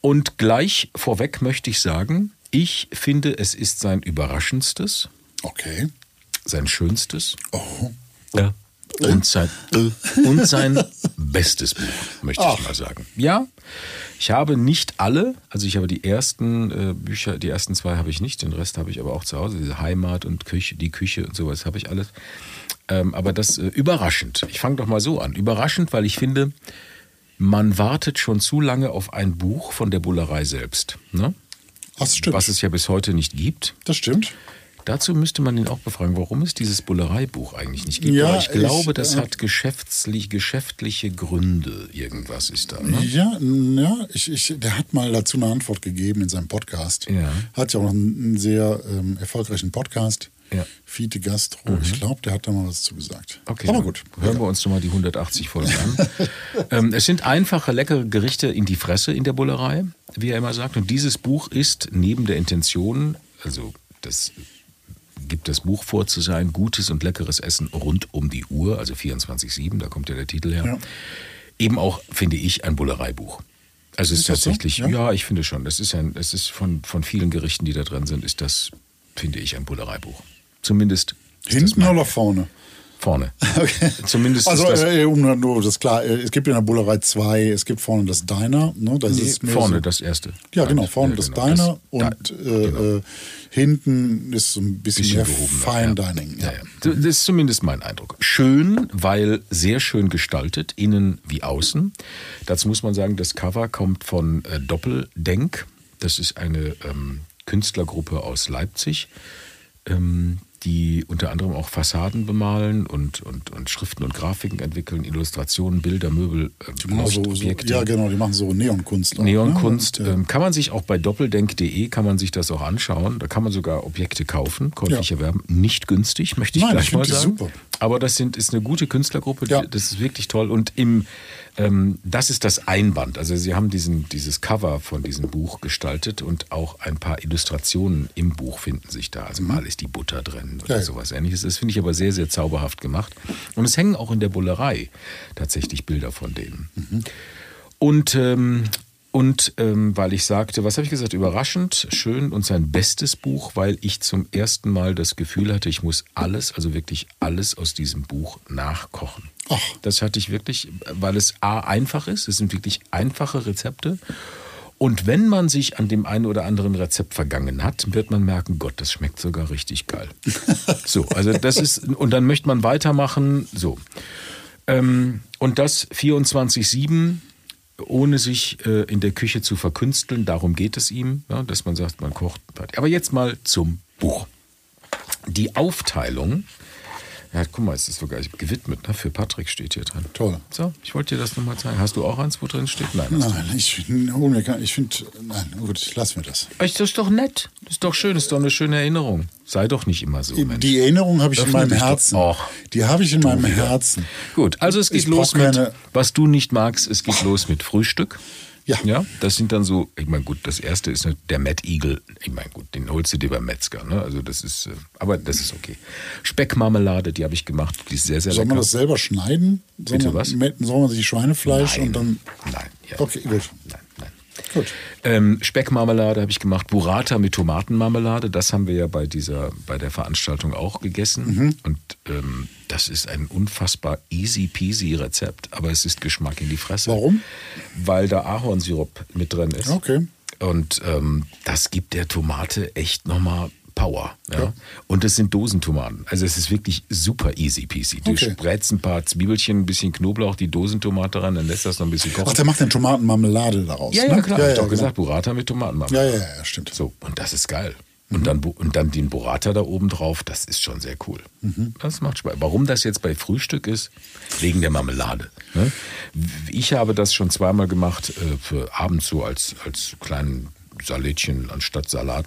Und gleich vorweg möchte ich sagen, ich finde, es ist sein überraschendstes, Okay. sein schönstes Oh. ja. Und, sein, und sein bestes Buch, möchte Ach. ich mal sagen. Ja, ich habe nicht alle, also ich habe die ersten äh, Bücher, die ersten zwei habe ich nicht, den Rest habe ich aber auch zu Hause, diese Heimat und Küche, die Küche und sowas habe ich alles. Ähm, aber das äh, überraschend. Ich fange doch mal so an. Überraschend, weil ich finde, man wartet schon zu lange auf ein Buch von der Bullerei selbst. Ne? Das stimmt. Was es ja bis heute nicht gibt. das stimmt. Dazu müsste man ihn auch befragen, warum es dieses Bullereibuch eigentlich nicht gibt. Ja, Aber ich glaube, ich, das äh, hat geschäftlich, geschäftliche Gründe. Irgendwas ist da. Ne? Ja, ja ich, ich, der hat mal dazu eine Antwort gegeben in seinem Podcast. Ja. Hat ja auch noch einen, einen sehr ähm, erfolgreichen Podcast. Ja. Mhm. Fiete Gastro. Ich glaube, der hat da mal was zugesagt. Okay, Aber gut. Hören wir uns doch mal die 180 Folgen an. ähm, es sind einfache, leckere Gerichte in die Fresse in der Bullerei, wie er immer sagt. Und dieses Buch ist neben der Intention, also das gibt das Buch vor zu sein, gutes und leckeres Essen rund um die Uhr, also 24-7, da kommt ja der Titel her. Ja. Eben auch, finde ich, ein Bullereibuch. Also es ist, Ist das so? tatsächlich, Ja? ja? ich finde schon. Das ist ein, es ist von, von vielen Gerichten, die da drin sind, ist das, finde ich, ein Bullereibuch. Zumindest Ist das Hinten oder vorne? Vorne. Okay. Zumindest Also, ist das äh, um nur das klar, äh, es gibt in der Bullerei zwei, es gibt vorne das Diner, ne, das ist mehr vorne so, das erste. Ja, genau, vorne ja, das genau, Diner da- und äh, äh, hinten ist so ein bisschen, bisschen mehr Fine ja. Dining. Ja. Ja, Das ist zumindest mein Eindruck. Schön, weil sehr schön gestaltet, innen wie außen. Dazu muss man sagen, das Cover kommt von äh, Doppeldenk. Das ist eine ähm, Künstlergruppe aus Leipzig, ähm, die unter anderem auch Fassaden bemalen und, und, und Schriften und Grafiken entwickeln, Illustrationen, Bilder, Möbel, äh, so, so, Objekte. ja, genau, die machen so Neonkunst. auch, Neonkunst Ne? Ähm, kann man sich auch bei doppeldenk.de kann man sich das auch anschauen. Da kann man sogar Objekte kaufen, käuflich Ja. erwerben. Nicht günstig, möchte ich Nein, gleich ich mal sagen. super. Aber das sind, ist eine gute Künstlergruppe. Ja. Das ist wirklich toll. Und im, ähm, das ist das Einband. Also sie haben diesen, dieses Cover von diesem Buch gestaltet und auch ein paar Illustrationen im Buch finden sich da. Also mal ist die Butter drin oder Mhm. Ja. sowas ähnliches. Das finde ich aber sehr, sehr zauberhaft gemacht. Und es hängen auch in der Bullerei tatsächlich Bilder von denen. Und, ähm, und ähm, weil ich sagte, was habe ich gesagt, überraschend, schön und sein bestes Buch, weil ich zum ersten Mal das Gefühl hatte, ich muss alles, also wirklich alles aus diesem Buch nachkochen. Ach. Das hatte ich wirklich, weil es A einfach ist, es sind wirklich einfache Rezepte. Und wenn man sich an dem einen oder anderen Rezept vergangen hat, wird man merken, Gott, das schmeckt sogar richtig geil. so, also das ist, und dann möchte man weitermachen, so. Ähm, und das 24-7, ohne sich äh, in der Küche zu verkünsteln, darum geht es ihm, ja, dass man sagt, man kocht. Aber jetzt mal zum Buch. Die Aufteilung, ja, guck mal, es ist sogar gewidmet, ne? für Patrick steht hier drin. Toll. So, ich wollte dir das nochmal zeigen. Hast du auch eins, wo drin steht? Nein. Nein, ich, ich finde, nein, gut, lass mir das. Das ist doch nett. Das ist doch schön. Das ist doch eine schöne Erinnerung. Sei doch nicht immer so, Mensch. Die Erinnerung habe ich in Öffne meinem dich doch. Herzen. Die habe ich in meinem Herzen. Gut, also es geht Ich los mit, was du nicht magst, es geht los mit Frühstück. Ja. Ja, das sind dann so, ich meine, gut, das erste ist der Mad Eagle. Ich meine, gut, den holst du dir beim Metzger, ne? Also das ist, äh, aber das ist okay. Speckmarmelade, die habe ich gemacht, die ist sehr, sehr Soll lecker. man das selber schneiden? Soll Bitte man, was? Soll man sich Schweinefleisch Nein. und dann. Nein, ja. Okay, gut. Nein. Gut. Ähm, Speckmarmelade habe ich gemacht, Burrata mit Tomatenmarmelade, das haben wir ja bei dieser, bei der Veranstaltung auch gegessen. Mhm. Und ähm, das ist ein unfassbar easy peasy Rezept, aber es ist Geschmack in die Fresse. Warum? Weil da Ahornsirup mit drin ist. Okay. Und ähm, das gibt der Tomate echt nochmal Power. Ja? Und das sind Dosentomaten. Also es ist wirklich super easy peasy. Du Okay. sprätst ein paar Zwiebelchen, ein bisschen Knoblauch, die Dosentomate rein, dann lässt das noch ein bisschen kochen. Ach, der macht dann Tomatenmarmelade daraus. Ja, ne? ja, klar. Ja, ja, ich doch genau. gesagt, Burrata mit Tomatenmarmelade. Ja, ja, ja, stimmt. So, und das ist geil. Und, dann, Bu- und dann den Burrata da oben drauf, das ist schon sehr cool. Das macht Spaß. Warum das jetzt bei Frühstück ist? Wegen der Marmelade. Ne? Ich habe das schon zweimal gemacht, äh, für abends so als, als kleinen Salätchen anstatt Salat,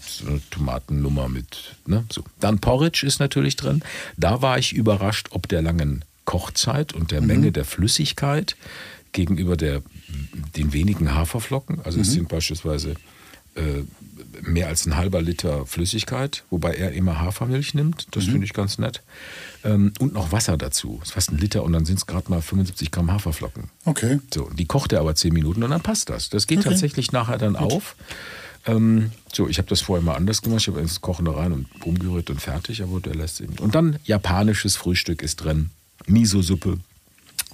Tomatennummer mit. Ne? So. Dann Porridge ist natürlich drin. Da war ich überrascht, ob der langen Kochzeit und der Menge der Flüssigkeit gegenüber der, den wenigen Haferflocken. Also es sind beispielsweise äh, mehr als ein halber Liter Flüssigkeit, wobei er immer Hafermilch nimmt. Das finde ich ganz nett. Ähm, und noch Wasser dazu. Das ist fast ein Liter und dann sind es gerade mal 75 Gramm Haferflocken. Okay. So, die kocht er aber 10 Minuten und dann passt das. Das geht Okay. tatsächlich nachher dann auf. Ähm, so, ich habe das vorher mal anders gemacht. Ich habe ins Kochen da rein und umgerührt und fertig, aber der lässt ihn. Und dann japanisches Frühstück ist drin. Miso-Suppe,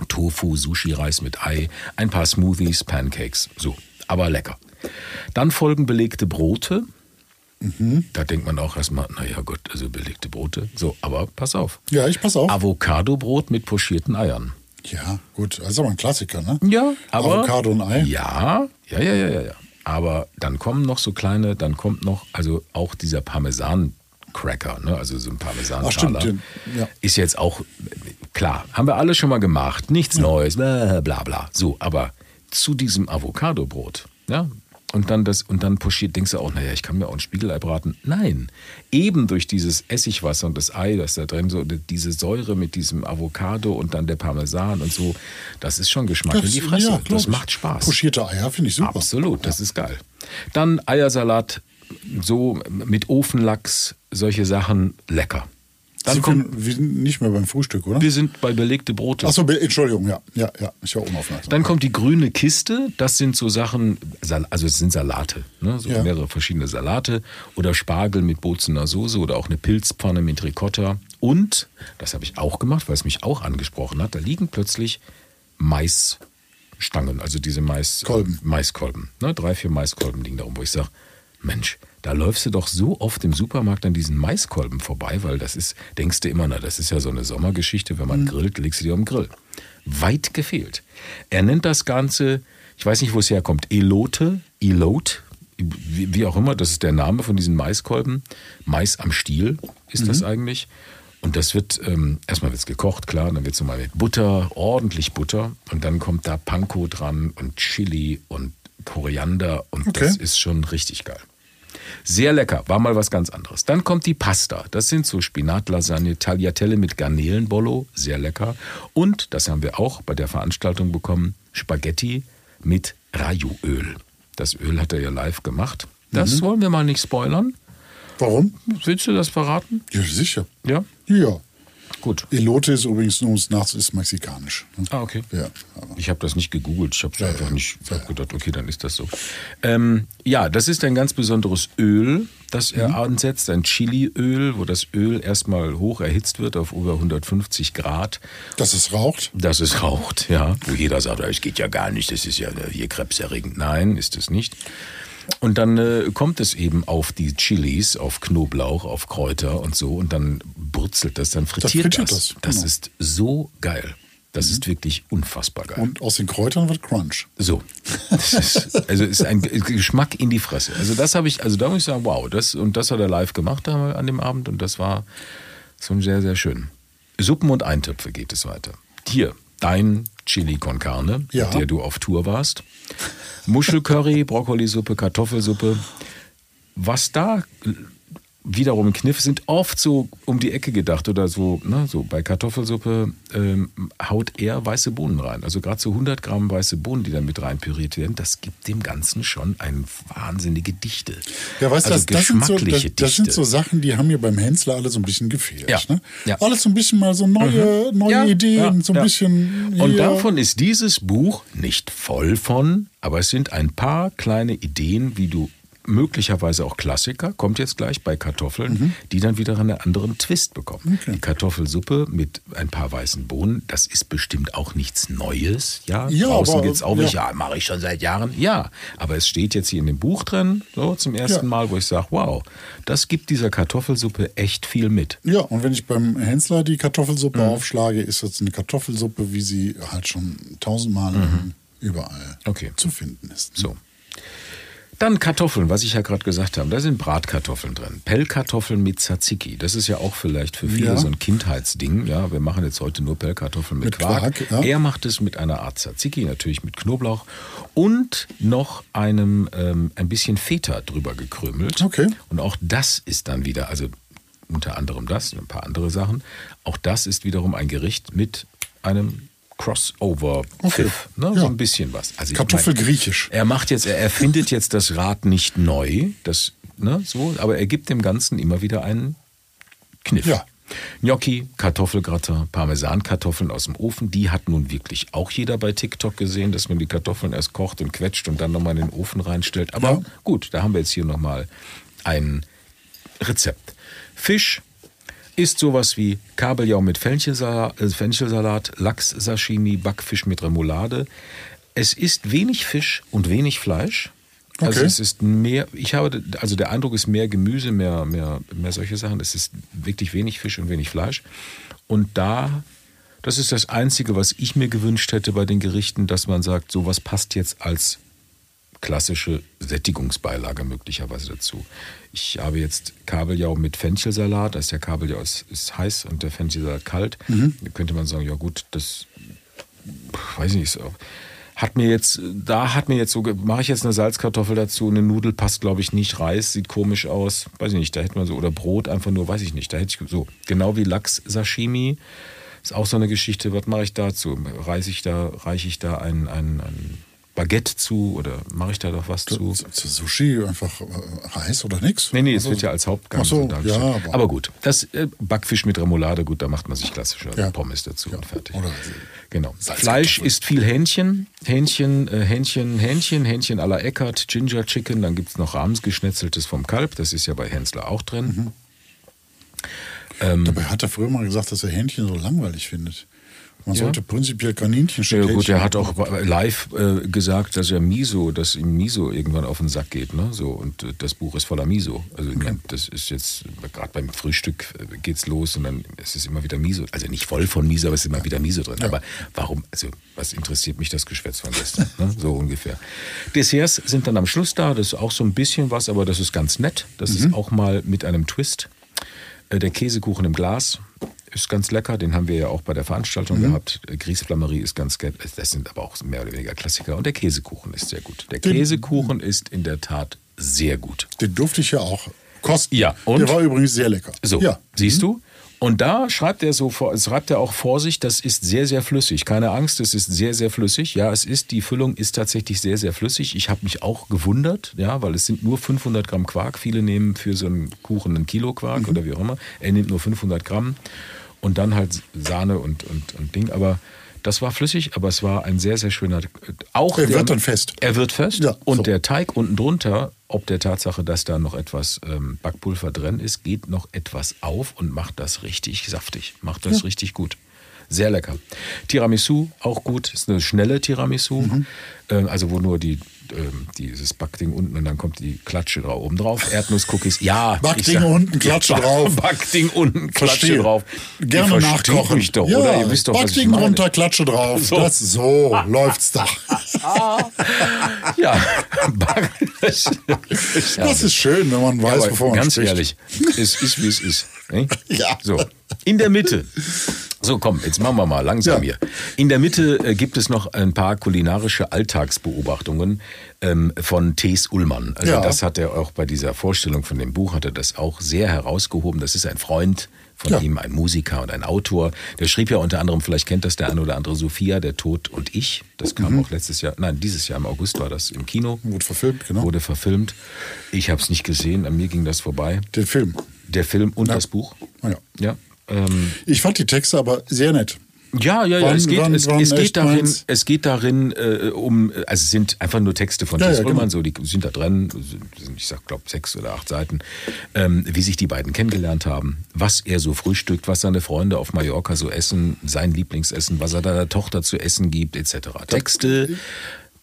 Tofu, Sushi-Reis mit Ei, ein paar Smoothies, Pancakes. So, aber lecker. Dann folgen belegte Brote. Da denkt man auch erstmal, naja Gott, also belegte Brote. So, aber pass auf. Ja, ich pass auf. Avocado-Brot mit pochierten Eiern. Ja, gut. Das ist aber ein Klassiker, ne? Ja, aber. Avocado und Ei. Ja, ja, ja, ja, ja, ja. Aber dann kommen noch so kleine, dann kommt noch, also auch dieser Parmesan-Cracker, ne? also so ein parmesan Ach, stimmt, ja. Ist jetzt auch, klar, haben wir alle schon mal gemacht, nichts Neues, bla bla bla. So, aber zu diesem Avocado-Brot, ja, und dann das, und dann pochiert, denkst du auch, naja, ich kann mir auch ein Spiegelei braten. Nein, eben durch dieses Essigwasser und das Ei, das da drin so, diese Säure mit diesem Avocado und dann der Parmesan und so, das ist schon Geschmack in die Fresse. ja, das macht Spaß. Pochierte Eier finde ich super. Absolut, das ist geil. Dann Eiersalat, so mit Ofenlachs, solche Sachen, lecker. Dann Sind kommt, wir, wir sind nicht mehr beim Frühstück, oder? wir sind bei belegte Brote. Achso, Entschuldigung, ja. Ja, ja. Ich war unaufmerksam. Dann kommt die grüne Kiste. Das sind so Sachen, also es sind Salate, ne? so Ja. mehrere verschiedene Salate oder Spargel mit Bozener Soße oder auch eine Pilzpfanne mit Ricotta Und, das habe ich auch gemacht, weil es mich auch angesprochen hat, da liegen plötzlich Maisstangen, also diese Mais, Kolben. Maiskolben. Ne? Drei, vier Maiskolben liegen da rum, wo ich sage, Mensch, da läufst du doch so oft im Supermarkt an diesen Maiskolben vorbei, weil das ist, denkst du immer, na, das ist ja so eine Sommergeschichte, wenn man grillt, legst du die auf den Grill. Weit gefehlt. Er nennt das Ganze, ich weiß nicht, wo es herkommt, Elote, Elote, wie, auch immer, das ist der Name von diesen Maiskolben. Mais am Stiel ist das eigentlich. Und das wird, ähm, erstmal wird es gekocht, klar, dann wird es nochmal mit Butter, ordentlich Butter. Und dann kommt da Panko dran und Chili und Koriander und Okay. das ist schon richtig geil. Sehr lecker, war mal was ganz anderes. Dann kommt die Pasta. Das sind so Spinatlasagne, Tagliatelle mit Garnelenbollo, sehr lecker. Und, das haben wir auch bei der Veranstaltung bekommen, Spaghetti mit Rajuöl. Das Öl hat er ja live gemacht. Das wollen wir mal nicht spoilern. Warum? Willst du das verraten? Ja, sicher. Ja? Ja. Gut. Elote ist übrigens nur ums Nachts ist mexikanisch. ne? Ah, okay. Ja, Ich habe das nicht gegoogelt. Ich habe Ja, einfach ja. nicht. Ich habe gedacht, okay, dann ist das so. Ähm, ja, das ist ein ganz besonderes Öl, das er Mhm. ansetzt, ein Chiliöl, wo das Öl erstmal hoch erhitzt wird auf über 150 Grad. dass es raucht. dass es raucht, ja. Wo jeder sagt, es geht ja gar nicht, das ist ja hier krebserregend. Nein, ist es nicht. Und dann äh, kommt es eben auf die Chilis, auf Knoblauch, auf Kräuter und so und dann brutzelt das, dann frittiert das. frittiert Das, das, genau. Mhm. ist so geil. Das ist wirklich unfassbar geil. Und aus den Kräutern wird Crunch. So. Das ist, also ist ein Geschmack in die Fresse. Also das habe ich, also da muss ich sagen, wow, das und das hat er live gemacht an dem Abend und das war schon sehr, sehr schön. Suppen und Eintöpfe geht es weiter. Hier, dein Chili con Carne, Ja. mit der du auf Tour warst. Muschelcurry, Brokkolisuppe, Kartoffelsuppe. Was da wiederum ein Kniff sind oft so um die Ecke gedacht oder so, ne, so bei Kartoffelsuppe ähm, haut er weiße Bohnen rein. Also gerade so 100 Gramm weiße Bohnen, die dann mit rein püriert werden, das gibt dem Ganzen schon eine wahnsinnige Dichte. Ja, weißt also das, das, sind so, geschmackliche das, das sind so Sachen, die haben mir beim Hensler alle so ein bisschen gefehlt. Ja. Ne? Ja. Alles so ein bisschen mal so neue, neue Ja, Ideen, so ein bisschen. Und davon ist dieses Buch nicht voll von, aber es sind ein paar kleine Ideen, wie du möglicherweise auch Klassiker, kommt jetzt gleich bei Kartoffeln, Mhm. die dann wieder einen anderen Twist bekommen. Die Kartoffelsuppe mit ein paar weißen Bohnen, das ist bestimmt auch nichts Neues. Ja, Ja, draußen gibt es auch ja. welche, ja, mache ich schon seit Jahren. Ja, aber es steht jetzt hier in dem Buch drin, so zum ersten Ja. Mal, wo ich sage, wow, das gibt dieser Kartoffelsuppe echt viel mit. Ja, und wenn ich beim Hensler die Kartoffelsuppe Mhm. aufschlage, ist das eine Kartoffelsuppe, wie sie halt schon tausendmal überall Mhm. Okay. zu finden ist. So. Dann Kartoffeln, was ich ja gerade gesagt habe. Da sind Bratkartoffeln drin. Pellkartoffeln mit Tzatziki. Das ist ja auch vielleicht für viele Ja. so ein Kindheitsding. Ja, wir machen jetzt heute nur Pellkartoffeln mit, Mit Quark. Quark, ja. Er macht es mit einer Art Tzatziki, natürlich mit Knoblauch und noch einem ähm, ein bisschen Feta drüber gekrümelt. Okay. Und auch das ist dann wieder, also unter anderem das, ein paar andere Sachen. Auch das ist wiederum ein Gericht mit einem Crossover. Okay. Ne? Ja. So ein bisschen was. Also ich Kartoffel mein, griechisch. er macht jetzt, er erfindet jetzt das Rad nicht neu, das, ne, so, aber er gibt dem Ganzen immer wieder einen Kniff. Ja. Gnocchi, Kartoffelgratin, Parmesankartoffeln aus dem Ofen, die hat nun wirklich auch jeder bei TikTok gesehen, dass man die Kartoffeln erst kocht und quetscht und dann nochmal in den Ofen reinstellt. Aber Ja. gut, da haben wir jetzt hier nochmal ein Rezept. Fisch ist sowas wie Kabeljau mit Fenchelsalat, äh, Fenchelsalat Lachs-Sashimi, Backfisch mit Remoulade. Es ist wenig Fisch und wenig Fleisch. Also Okay. es ist mehr, ich habe, also der Eindruck ist mehr Gemüse, mehr, mehr, mehr solche Sachen. Es ist wirklich wenig Fisch und wenig Fleisch. Und da, das ist das Einzige, was ich mir gewünscht hätte bei den Gerichten, dass man sagt, sowas passt jetzt als klassische Sättigungsbeilage möglicherweise dazu. Ich habe jetzt Kabeljau mit Fenchelsalat, das ist ja Kabeljau ist, ist heiß und der Fenchelsalat kalt. Da könnte man sagen, ja gut, das weiß ich nicht so. Hat mir jetzt, da hat mir jetzt so, mache ich jetzt eine Salzkartoffel dazu, eine Nudel passt glaube ich nicht, Reis sieht komisch aus, weiß ich nicht, da hätte man so, oder Brot einfach nur, weiß ich nicht, da hätte ich so, genau wie Lachs-Sashimi, ist auch so eine Geschichte, was mache ich dazu? Reiche ich da, reiche ich da ein, ein, ein Baguette zu oder mache ich da doch was zu? Zu, zu Sushi einfach äh, Reis oder nix? Nee, nee, es Also- wird ja als Hauptgang so, dargestellt. ja, aber, aber- gut, das äh, Backfisch mit Remoulade, gut, da macht man sich klassische Ja. Pommes dazu Ja, und fertig. oder genau. Fleisch ist viel Hähnchen, Hähnchen, äh, Hähnchen, Hähnchen, Hähnchen à la Eckart, Ginger Chicken, dann gibt es noch Rahmsgeschnetzeltes vom Kalb, das ist ja bei Hensler auch drin. Mhm. Ähm, Dabei hat er früher mal gesagt, dass er Hähnchen so langweilig findet. Man sollte prinzipiell Kaninchen Ja gut, er hat auch live äh, gesagt, dass er Miso, dass ihm Miso irgendwann auf den Sack geht, ne? So und äh, das Buch ist voller Miso. Also ich mein, das ist jetzt gerade beim Frühstück äh, geht's los und dann ist es immer wieder Miso. Also nicht voll von Miso, aber es ist immer wieder Miso drin. Aber warum? Also was interessiert mich das Geschwätz von gestern? ne? So ungefähr. Desserts sind dann am Schluss da. Das ist auch so ein bisschen was, aber das ist ganz nett. Das ist auch mal mit einem Twist. Äh, Der Käsekuchen im Glas ist ganz lecker, den haben wir ja auch bei der Veranstaltung gehabt. Äh, Grießflammerie ist ganz gelb. Das sind aber auch mehr oder weniger Klassiker. Und der Käsekuchen ist sehr gut. Der Den- Käsekuchen ist in der Tat sehr gut. Den durfte ich ja auch kosten. Ja, und? Der war übrigens sehr lecker. So, Ja. siehst du? Und da schreibt er so schreibt er auch vor sich, das ist sehr, sehr flüssig. Keine Angst, es ist sehr, sehr flüssig. Ja, es ist, die Füllung ist tatsächlich sehr, sehr flüssig. Ich habe mich auch gewundert, ja, weil es sind nur 500 Gramm Quark. Viele nehmen für so einen Kuchen ein Kilo Quark oder wie auch immer. Er nimmt nur 500 Gramm und dann halt Sahne und, und, und Ding. Aber das war flüssig, aber es war ein sehr, sehr schöner. Auch Er der- wird dann fest. Er wird fest. Ja, und so. der Teig unten drunter, ob der Tatsache, dass da noch etwas ähm, Backpulver drin ist, geht noch etwas auf und macht das richtig saftig. Macht das richtig gut. Sehr lecker. Tiramisu, auch gut. Ist eine schnelle Tiramisu. Mhm. Ähm, also, wo nur die, ähm, dieses Backding unten und dann kommt die Klatsche drauf, oben drauf. Erdnusscookies, ja. Backding sag- unten, Klatsche Ja, drauf. Backding unten, Klatsche Verstehe. drauf. Gerne nachkochen. Mich doch, ja, oder? Ihr wisst doch, Backding runter, Klatsche drauf. So. Das, so läuft's doch. Ja, das, Das ist schön, wenn man weiß, aber bevor man ganz spricht. ehrlich, es ist wie es ist. Ne? Ja. So, in der Mitte. So, komm, jetzt machen wir mal langsam Ja. hier. In der Mitte äh, gibt es noch ein paar kulinarische Alltagsbeobachtungen ähm, von Thees Ullmann. Also Ja. das hat er auch bei dieser Vorstellung von dem Buch, hat er das auch sehr herausgehoben. Das ist ein Freund von Ja. ihm, ein Musiker und ein Autor. Der schrieb ja unter anderem, vielleicht kennt das der eine oder andere, Sophia, der Tod und ich. Das kam auch letztes Jahr, nein, dieses Jahr im August war das im Kino. Wurde verfilmt, genau. Wurde verfilmt. Ich habe es nicht gesehen, an mir ging das vorbei. Den Film. Der Film und das Buch. Ja. Ja. Ähm, Ich fand die Texte aber sehr nett. Ja, ja, ja. Waren- es geht, waren- es, waren es geht darin, meins. es geht darin äh, um, also es sind einfach nur Texte von Ja, Thies ja, Ullmann, genau. so die sind da drin, sind, ich sag, glaube sechs oder acht Seiten, ähm, wie sich die beiden kennengelernt haben, was er so frühstückt, was seine Freunde auf Mallorca so essen, sein Lieblingsessen, was er deiner Tochter zu essen gibt, etc. Texte,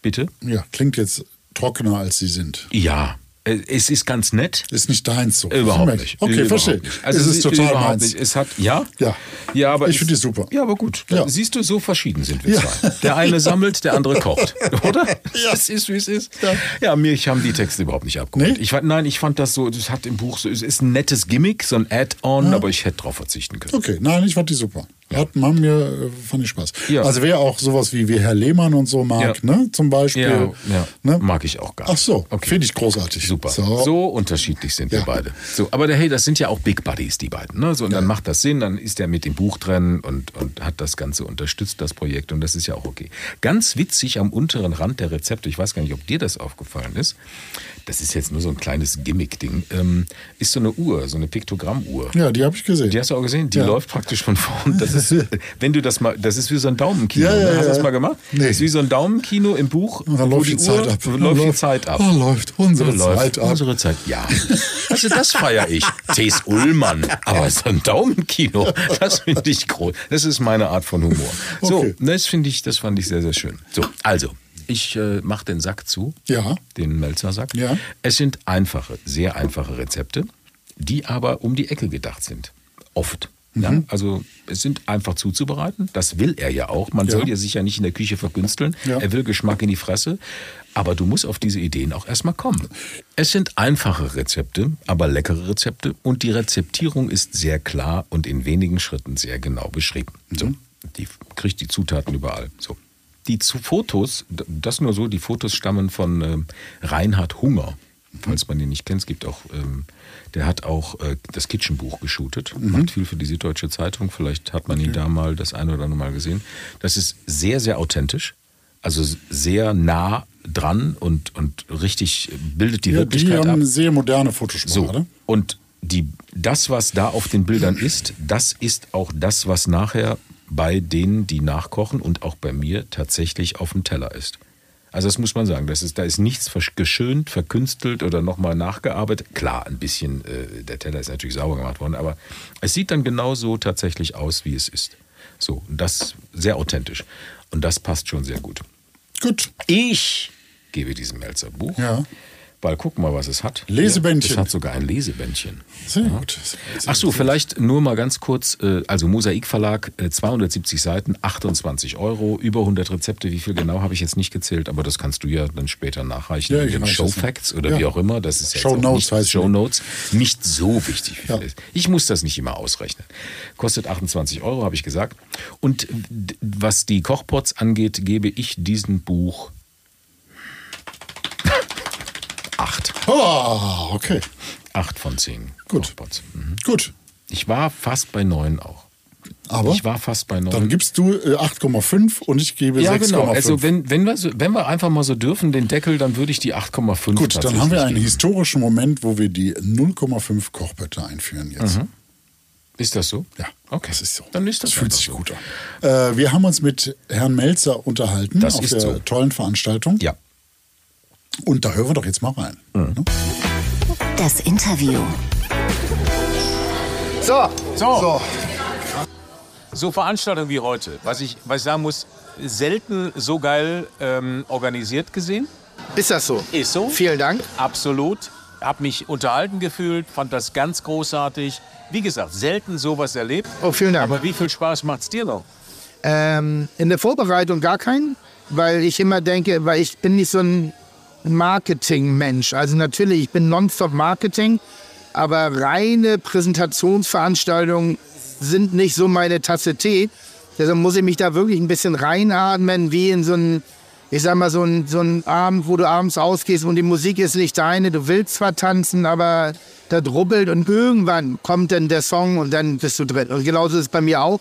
bitte? Ja, klingt jetzt trockener, als sie sind. Ja, es ist ganz nett. Ist nicht deins so. Überhaupt nicht. Okay, Überhaupt verstehe. nicht. Also es ist total meins. Nicht. Es hat, ja? Ja. Ja, aber Ich finde die super. Ja, aber gut. Ja. Siehst du, so verschieden sind wir Ja. zwei. Der eine sammelt, der andere kocht. Oder? Ja. Es ist, wie es ist. Ja. Ja, mir haben die Texte überhaupt nicht abgeholt. Nee? Ich, nein, ich fand das so, das hat im Buch so, es ist ein nettes Gimmick, so ein Add-on, aber ich hätte drauf verzichten können. Okay, nein, ich fand die super. Hat man mir, äh, fand ich Spaß. Ja. Also wer auch sowas wie, wie Herr Lehmann und so mag, Ja. ne, zum Beispiel. Ja, ja. Ne? mag ich auch gar nicht. Ach so, Okay. finde ich großartig. Super. So. So, unterschiedlich sind wir beide. So, aber der, hey, das sind ja auch Big Buddies, die beiden. Ne? So, und dann macht das Sinn, dann ist er mit dem Buch drin und, und hat das Ganze unterstützt, das Projekt. Und das ist ja auch okay. Ganz witzig am unteren Rand der Rezepte, ich weiß gar nicht, ob dir das aufgefallen ist, das ist jetzt nur so ein kleines Gimmick-Ding, ähm, ist so eine Uhr, so eine Piktogrammuhr. Ja, die habe ich gesehen. Die hast du auch gesehen? Die Ja. läuft praktisch von vorn. Das ist, wenn du das mal, das ist wie so ein Daumenkino. Ja, ja, ne? Hast du ja. das mal gemacht? Nee. Das ist wie so ein Daumenkino im Buch. Und dann wo läuft die, Zeit ab. Läuft die Zeit ab. Oh, läuft unsere So läuft Zeit ab. Unsere Zeit, ja. Also das feiere ich. T.S. Ullmann. Aber so ein Daumenkino, das finde ich groß. Das ist meine Art von Humor. So, Okay. das finde ich, das fand ich sehr, sehr schön. So, also, ich äh, mache den Sack zu. Ja. Den Melzer-Sack. Ja. Es sind einfache, sehr einfache Rezepte, die aber um die Ecke gedacht sind. Oft. Mhm. Ja, also es sind einfach zuzubereiten. Das will er ja auch. Man Ja. soll ja sich ja nicht in der Küche verkünsteln. Ja. Er will Geschmack in die Fresse. Aber du musst auf diese Ideen auch erstmal kommen. Es sind einfache Rezepte, aber leckere Rezepte. Und die Rezeptierung ist sehr klar und in wenigen Schritten sehr genau beschrieben. So, die kriegt die Zutaten überall. So. Die zu Fotos, das nur so, die Fotos stammen von ähm, Reinhard Hunger. Falls man ihn nicht kennt, es gibt auch, ähm, der hat auch äh, das Kitchenbuch geshootet, macht viel für die Süddeutsche Zeitung. Vielleicht hat man ihn da mal das eine oder andere Mal gesehen. Das ist sehr, sehr authentisch, also sehr nah dran und, und richtig bildet die Ja, die Wirklichkeit haben ab. eine sehr moderne Fotosprache. So, ne? und die, das, was da auf den Bildern ist, das ist auch das, was nachher bei denen, die nachkochen und auch bei mir tatsächlich auf dem Teller ist. Also das muss man sagen. Das ist, da ist nichts geschönt, verkünstelt oder nochmal nachgearbeitet. Klar, ein bisschen, äh, der Teller ist natürlich sauber gemacht worden, aber es sieht dann genauso tatsächlich aus, wie es ist. So, und das sehr authentisch. Und das passt schon sehr gut. Gut. Ich gebe diesem Melzer Buch. Ja. Weil guck mal, was es hat. Lesebändchen. Es hat sogar ein Lesebändchen. Sehr gut. Ach so, vielleicht nur mal ganz kurz, äh, also Mosaik Verlag, äh, 270 Seiten, 28 Euro, über 100 Rezepte, wie viel genau habe ich jetzt nicht gezählt, aber das kannst du ja dann später nachreichen Ja, ich Show. Facts oder Ja. wie auch immer. Das ist jetzt Show Notes nicht, heißt Show. Notes, nicht so wichtig, wie viel Ja. ist. Ich muss das nicht immer ausrechnen. Kostet 28 Euro, habe ich gesagt. Und was die Kochpots angeht, gebe ich diesem Buch Oh, okay. 8 von 10 Gut. Mhm. Gut. Ich war fast bei 9 auch. Aber Ich war fast bei 9. dann gibst du äh, 8,5 und ich gebe ja, 6,5. genau. Also wenn, wenn, wir so, wenn wir einfach mal so dürfen, den Deckel, dann würde ich die 8,5 Gut, dann haben wir einen geben. historischen Moment, wo wir die 0,5 Kochbötte einführen jetzt. Ist das so? Ja, Okay. das ist so. Dann ist das das fühlt sich so. gut an. Äh, wir haben uns mit Herrn Melzer unterhalten Das auf ist der so. tollen Veranstaltung. Ja. Und da hören wir doch jetzt mal rein. Mhm. Ne? Das Interview. So, So. So Veranstaltungen wie heute, was ich, was ich sagen muss, selten so geil ähm, organisiert gesehen. ist das so? Ist so. Vielen Dank. Absolut. Hab mich unterhalten gefühlt, fand das ganz großartig. Wie gesagt, selten sowas erlebt. Oh, vielen Dank. Aber wie viel Spaß macht's dir noch? Ähm, in der Vorbereitung gar keinen, weil ich immer denke, weil ich bin nicht so ein Marketing-Mensch. Also natürlich, ich bin nonstop Marketing, aber reine Präsentationsveranstaltungen sind nicht so meine Tasse Tee. Deshalb muss ich mich da wirklich ein bisschen reinatmen, wie in so ein, ich sag mal, so ein, so ein Abend, wo du abends ausgehst und die Musik ist nicht deine. Du willst zwar tanzen, aber da drubbelt und irgendwann kommt dann der Song und dann bist du drin. Und genauso ist es bei mir auch.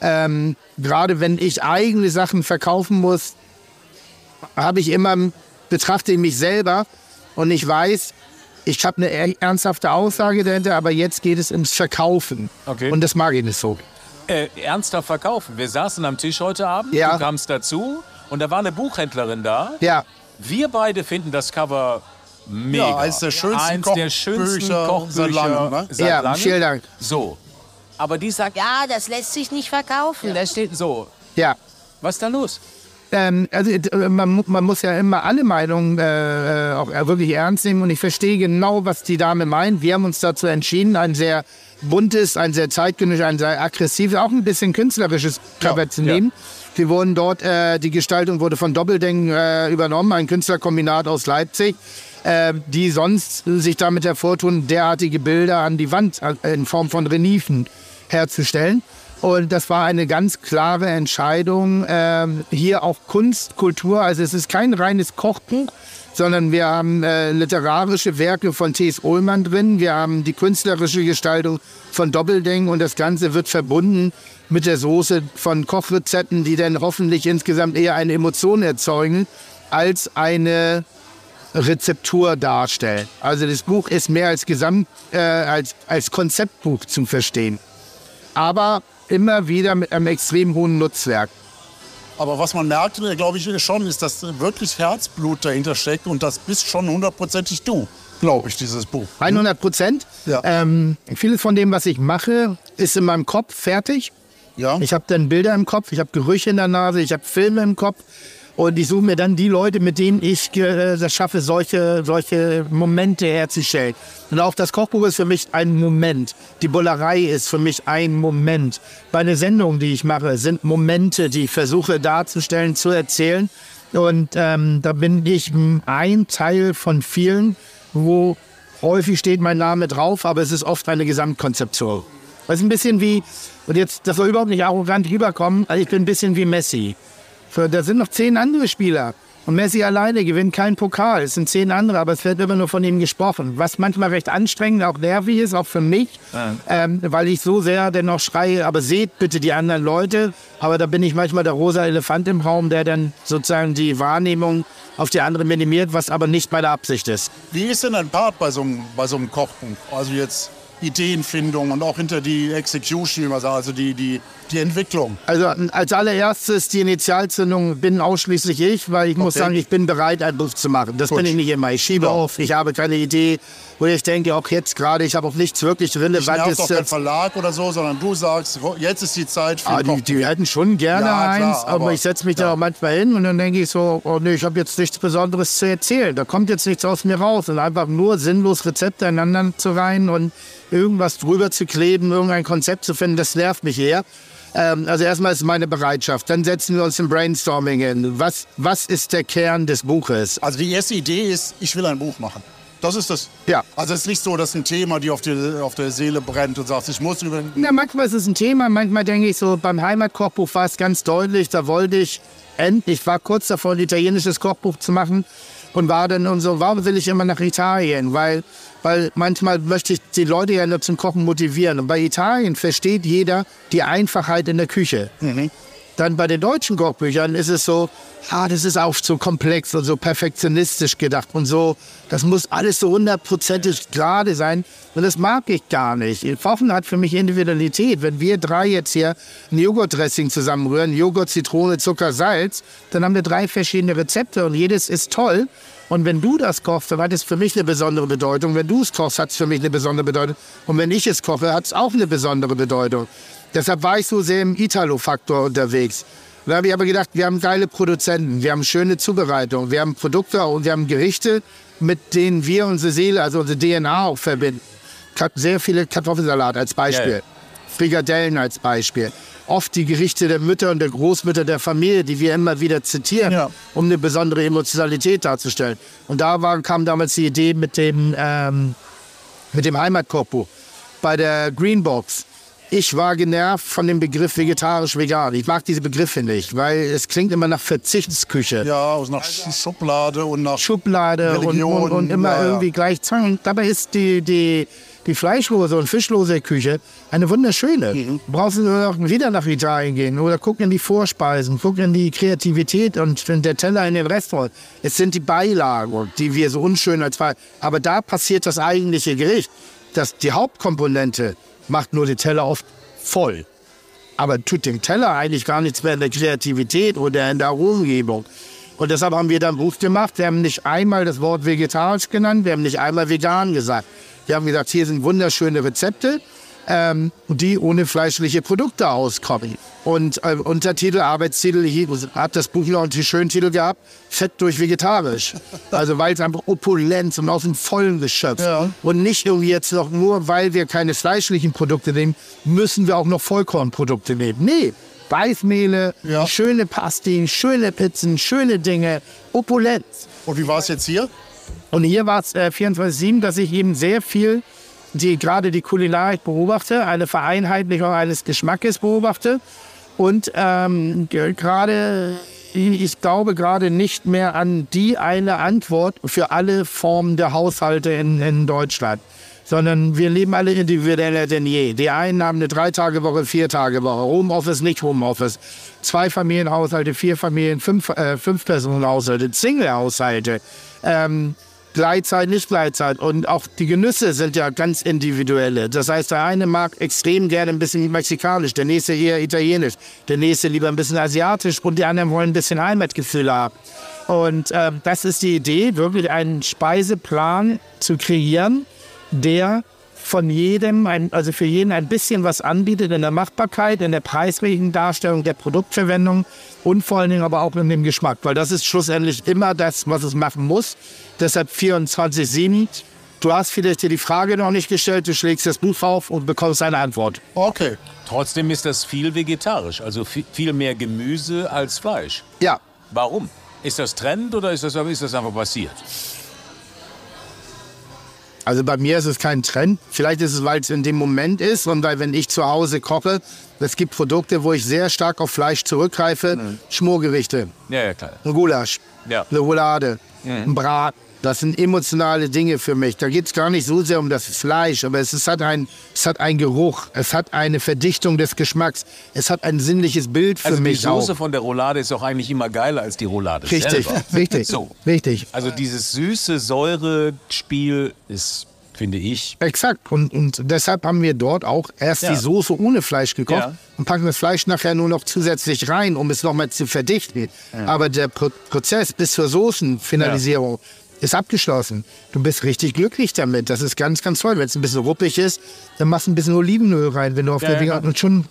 Ähm, gerade wenn ich eigene Sachen verkaufen muss, habe ich immer, betrachte ich mich selber und ich weiß, ich habe eine er- ernsthafte Aussage dahinter, aber jetzt geht es ins Verkaufen. Okay. Und das mag ich nicht so. Äh, ernsthaft verkaufen. Wir saßen am Tisch heute Abend, Ja. du kamst dazu und da war eine Buchhändlerin da. Ja, Wir beide finden das Cover mega. Ja, eins der schönsten eins der schönsten Kochbücher Kochbücher seit langem, ne? seit Ja, langem. vielen Dank. So. Aber die sagt, ja, das lässt sich nicht verkaufen. Das steht so. ja. Was ist da los? Ähm, also äh, man, man muss ja immer alle Meinungen äh, äh, auch äh, wirklich ernst nehmen und ich verstehe genau, was die Dame meint. Wir haben uns dazu entschieden, ein sehr buntes, ein sehr zeitgenössisches, ein sehr aggressives, auch ein bisschen künstlerisches Cover zu nehmen. Wir wurden dort, äh, die Gestaltung wurde von Doppelding äh, übernommen, ein Künstlerkombinat aus Leipzig, äh, die sonst sich damit hervortun, derartige Bilder an die Wand in Form von Reliefen herzustellen. Und das war eine ganz klare Entscheidung. Ähm, hier auch Kunst, Kultur. Also es ist kein reines Kochbuch, sondern wir haben äh, literarische Werke von T.S. Ullmann drin. Wir haben die künstlerische Gestaltung von Doppelding und das Ganze wird verbunden mit der Soße von Kochrezepten, die dann hoffentlich insgesamt eher eine Emotion erzeugen als eine Rezeptur darstellen. Also das Buch ist mehr als Gesamt, äh, als, als Konzeptbuch zu verstehen. Aber immer wieder mit einem extrem hohen Nutzwerk. Aber was man merkt, glaube ich schon, ist, dass wirklich Herzblut dahinter steckt und das bist schon hundertprozentig du, glaube ich, dieses Buch. 100 Prozent. Ja. Ähm, vieles von dem, was ich mache, ist in meinem Kopf fertig. Ja. Ich habe dann Bilder im Kopf, ich habe Gerüche in der Nase, ich habe Filme im Kopf. Und ich suche mir dann die Leute, mit denen ich äh, das schaffe, solche, solche Momente herzustellen. Und auch das Kochbuch ist für mich ein Moment. Die Bullerei ist für mich ein Moment. Meine Sendungen, die ich mache, sind Momente, die ich versuche darzustellen, zu erzählen. Und ähm, da bin ich ein Teil von vielen, wo häufig steht mein Name drauf, aber es ist oft eine Gesamtkonzeption. Das ist ein bisschen wie, und jetzt, das soll überhaupt nicht arrogant rüberkommen, also ich bin ein bisschen wie Messi. Für, da sind noch zehn andere Spieler. Und Messi alleine gewinnt keinen Pokal. Es sind zehn andere, aber es wird immer nur von ihm gesprochen. Was manchmal recht anstrengend, auch nervig ist, auch für mich, ähm, weil ich so sehr dennoch schreie, aber seht bitte die anderen Leute. Aber da bin ich manchmal der rosa Elefant im Raum, der dann sozusagen die Wahrnehmung auf die andere minimiert, was aber nicht meine Absicht ist. Wie ist denn dein Part bei so einem, bei so einem Kochbuch? Also jetzt Ideenfindung und auch hinter die Execution, wie man sagt, also die, die, die Entwicklung? Also als allererstes die Initialzündung bin ausschließlich ich, weil ich muss Okay. sagen, ich bin bereit, ein Buch zu machen. Das bin ich nicht immer. Ich schiebe Ja. auf, ich habe keine Idee, wo ich denke, auch jetzt gerade, ich habe auch nichts wirklich Ich Relevantes. auch kein Verlag oder so, sondern du sagst, jetzt ist die Zeit für Ah, die, die hätten schon gerne Ja, klar, eins, aber, aber- ich setze mich da auch manchmal hin und dann denke ich so, oh nee, ich habe jetzt nichts Besonderes zu erzählen. Da kommt jetzt nichts aus mir raus und einfach nur sinnlos Rezepte einander zu reihen und irgendwas drüber zu kleben, irgendein Konzept zu finden, das nervt mich eher. Ähm, also erstmal ist meine Bereitschaft. Dann setzen wir uns im Brainstorming hin. Was, was ist der Kern des Buches? Also die erste Idee ist, ich will ein Buch machen. Das ist das. Ja. Also es ist nicht so, dass ein Thema, die auf, die auf der Seele brennt und sagst, ich muss über Na, manchmal ist es ein Thema, manchmal denke ich so, beim Heimatkochbuch war es ganz deutlich, da wollte ich endlich, ich war kurz davor, ein italienisches Kochbuch zu machen und war dann und so, warum will ich immer nach Italien? Weil, weil manchmal möchte ich die Leute ja nur zum Kochen motivieren. Und bei Italien versteht jeder die Einfachheit in der Küche. Dann bei den deutschen Kochbüchern ist es so, ah, das ist auch so komplex und so perfektionistisch gedacht und so, das muss alles so hundertprozentig gerade sein. Und das mag ich gar nicht. Kochen hat für mich Individualität. Wenn wir drei jetzt hier ein Joghurtdressing zusammenrühren, Joghurt, Zitrone, Zucker, Salz, dann haben wir drei verschiedene Rezepte und jedes ist toll. Und wenn du das kochst, dann hat es für mich eine besondere Bedeutung. Wenn du es kochst, hat es für mich eine besondere Bedeutung. Und wenn ich es koche, hat es auch eine besondere Bedeutung. Deshalb war ich so sehr im Italo-Faktor unterwegs. Da habe ich aber gedacht, wir haben geile Produzenten, wir haben schöne Zubereitung, wir haben Produkte und wir haben Gerichte, mit denen wir unsere Seele, also unsere DNA auch verbinden. Kat- Sehr viele Kartoffelsalat als Beispiel, ja. Frikadellen als Beispiel. Oft die Gerichte der Mütter und der Großmütter der Familie, die wir immer wieder zitieren, Ja. um eine besondere Emotionalität darzustellen. Und da war, kam damals die Idee mit dem, ähm, mit dem Heimatkochbuch bei der Greenbox. Ich war genervt von dem Begriff vegetarisch-vegan. Ich mag diese Begriffe nicht, weil es klingt immer nach Verzichtsküche. ja, aus nach Sch- Schublade und nach Schublade und, Religion, und, und immer ja, ja. irgendwie gleich zeigen. Dabei ist die, die, die fleischlose und fischlose Küche eine wunderschöne. Mhm. Du brauchst nur noch wieder nach Italien gehen oder guck in die Vorspeisen, guck in die Kreativität und in der Teller in den Restaurant. Es sind die Beilagen, die wir so unschön als. Aber da passiert das eigentliche Gericht. Das, die Hauptkomponente macht nur die Teller oft voll aber tut dem Teller eigentlich gar nichts mehr in der Kreativität oder in der Aromengebung. Und deshalb haben wir dann Buch gemacht. Wir haben nicht einmal das Wort vegetarisch genannt, wir haben nicht einmal vegan gesagt. Wir haben gesagt, hier sind wunderschöne Rezepte, ähm, die ohne fleischliche Produkte auskommen. Und äh, Untertitel, Arbeitstitel, hier hat das Buch noch einen schönen Titel gehabt, Fett durch vegetarisch. Also weil es einfach opulent und aus dem Vollen geschöpft. Ja. Und nicht irgendwie jetzt noch nur, weil wir keine fleischlichen Produkte nehmen, müssen wir auch noch Vollkornprodukte nehmen. Nee, Weißmehle, Ja. schöne Pasti, schöne Pizzen, schöne Dinge, Opulenz. Und wie war es jetzt hier? Und hier war es äh, 24-7, dass ich eben sehr viel, die, gerade die Kulinarik beobachte, eine Vereinheitlichung eines Geschmackes beobachte. Und ähm, ge- gerade, ich glaube gerade nicht mehr an die eine Antwort für alle Formen der Haushalte in, in Deutschland. Sondern wir leben alle individueller denn je. Die einen haben eine Drei-Tage-Woche, Vier-Tage-Woche. Homeoffice, nicht Homeoffice. Zwei Familienhaushalte, vier Familien, fünf, äh, fünf Personenhaushalte, Single-Haushalte. Ähm, Gleitzeit, nicht Gleitzeit. Und auch die Genüsse sind ja ganz individuelle. Das heißt, der eine mag extrem gerne ein bisschen mexikanisch, der nächste eher italienisch, der nächste lieber ein bisschen asiatisch und die anderen wollen ein bisschen Heimatgefühl haben. Und ähm, das ist die Idee, wirklich einen Speiseplan zu kreieren, der von jedem, ein, also für jeden ein bisschen was anbietet in der Machbarkeit, in der preislichen Darstellung, der Produktverwendung und vor allen Dingen aber auch in dem Geschmack, weil das ist schlussendlich immer das, was es machen muss. Deshalb 24-7. Du hast vielleicht dir die Frage noch nicht gestellt, du schlägst das Buch auf und bekommst eine Antwort. Okay. Trotzdem ist das viel vegetarisch, also vi- viel mehr Gemüse als Fleisch. Ja, Warum? Ist das Trend oder ist das, ist das einfach passiert? Also bei mir ist es kein Trend. Vielleicht ist es, weil es in dem Moment ist und weil wenn ich zu Hause koche, es gibt Produkte, wo ich sehr stark auf Fleisch zurückgreife. Schmorgerichte, Ja, ja, klar. ein Gulasch, Ja. eine Roulade, ein Brat. Das sind emotionale Dinge für mich. Da geht es gar nicht so sehr um das Fleisch, aber es, ist, hat ein, es hat einen Geruch, es hat eine Verdichtung des Geschmacks, es hat ein sinnliches Bild für Also die mich Soße auch. von der Roulade ist doch eigentlich immer geiler als die Roulade Richtig, selber. richtig, So. richtig. Also dieses süße Säure-Spiel ist finde ich. Exakt. Und, und deshalb haben wir dort auch erst Ja. die Soße ohne Fleisch gekocht Ja. und packen das Fleisch nachher nur noch zusätzlich rein, um es nochmal zu verdichten. Aber der Pro Prozess bis zur Soßenfinalisierung ist abgeschlossen. Du bist richtig glücklich damit. Das ist ganz, ganz toll. Wenn es ein bisschen ruppig ist, dann machst du ein bisschen Olivenöl rein, wenn du auf Ja, der ja, und schon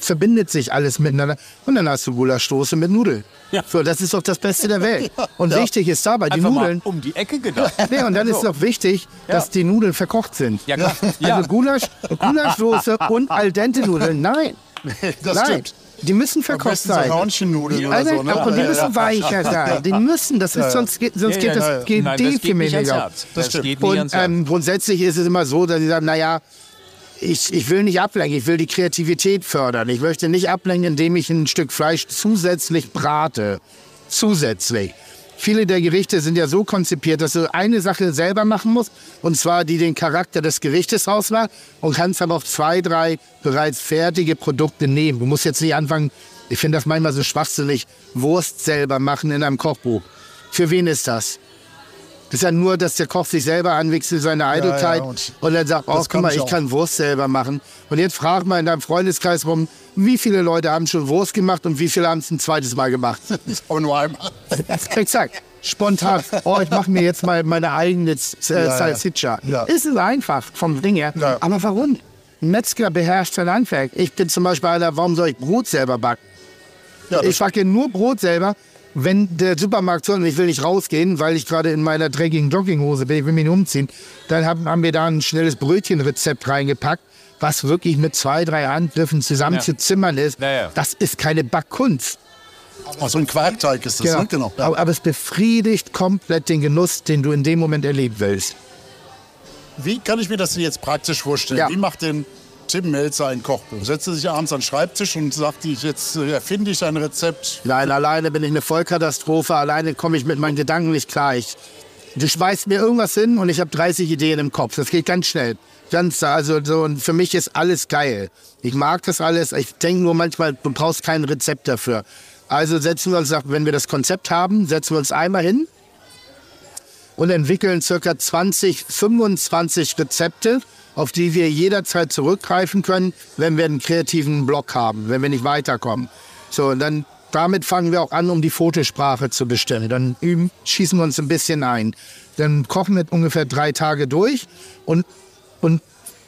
verbindet sich alles miteinander. Und dann hast du Gulaschsoße mit Nudeln. Ja. So, das ist doch das Beste der Welt. Und wichtig ist dabei, die Einfach Nudeln. um die Ecke gedacht. Nee, und dann ist doch wichtig, dass die Nudeln verkocht sind. Ja, klar. Ja. Also Gulasch, Gulaschsoße und al dente Nudeln, nein. Das nein. stimmt. Die müssen verkocht sein. Hörnchennudeln oder Also, so. Ne? Und die müssen weicher sein. Die müssen, das ist, sonst geht, sonst Ja, geht ja, das geht Nein, das geht nicht ans auf. Herz. Das, stimmt. geht nicht Und ans Herz. ähm, grundsätzlich ist es immer so, dass sie sagen, naja, ich, ich will nicht ablenken, ich will die Kreativität fördern. Ich möchte nicht ablenken, indem ich ein Stück Fleisch zusätzlich brate. Zusätzlich. Viele der Gerichte sind ja so konzipiert, dass du eine Sache selber machen musst, und zwar die den Charakter des Gerichtes ausmacht, und kannst aber auch zwei, drei bereits fertige Produkte nehmen. Du musst jetzt nicht anfangen, ich finde das manchmal so schwachsinnig, Wurst selber machen in einem Kochbuch. Für wen ist das? Das ist ja nur, dass der Koch sich selber anwächst in seine Eitelkeit ja, und und dann sagt, oh, guck mal, ich auch. kann Wurst selber machen. Und jetzt frag mal in deinem Freundeskreis rum, wie viele Leute haben schon Wurst gemacht und wie viele haben es ein zweites Mal gemacht? Aber nur einmal. Exakt. Spontan. Oh, ich mache mir jetzt mal meine eigene äh, ja. Salsiccia. Ja. Ist es einfach vom Ding her. Ja. Aber warum? Ein Metzger beherrscht sein Handwerk. Ich bin zum Beispiel einer, warum soll ich Brot selber backen? Ja, Ich backe nur Brot selber, wenn der Supermarkt soll und ich will nicht rausgehen, weil ich gerade in meiner dreckigen Jogginghose bin, ich will mich nicht umziehen, dann haben, haben wir da ein schnelles Brötchenrezept reingepackt, was wirklich mit zwei, drei Handgriffen zusammen Ja. zu zimmern ist. Ja, ja. Das ist keine Backkunst. so ein Quarkteig ist das, ne? Genau. Ja. Aber, aber es befriedigt komplett den Genuss, den du in dem Moment erleben willst. Wie kann ich mir das denn jetzt praktisch vorstellen? Ja. Wie macht denn Tim Melzer ein Kochbuch? Setzt er sich abends an den Schreibtisch und sagt, jetzt äh, erfinde ich ein Rezept. Nein, alleine bin ich eine Vollkatastrophe. Alleine komme ich mit meinen Gedanken nicht klar. Ich, du schmeißt mir irgendwas hin und ich habe 30 Ideen im Kopf. Das geht ganz schnell. Ganz, also so, und für mich ist alles geil. Ich mag das alles. Ich denke nur manchmal, du brauchst kein Rezept dafür. Also setzen wir uns, wenn wir das Konzept haben, setzen wir uns einmal hin und entwickeln circa 20, 25 Rezepte, auf die wir jederzeit zurückgreifen können, wenn wir einen kreativen Block haben, wenn wir nicht weiterkommen. So, dann damit fangen wir auch an, um die Fotosprache zu bestimmen. Dann üben, schießen wir uns ein bisschen ein. Dann kochen wir ungefähr drei Tage durch und, und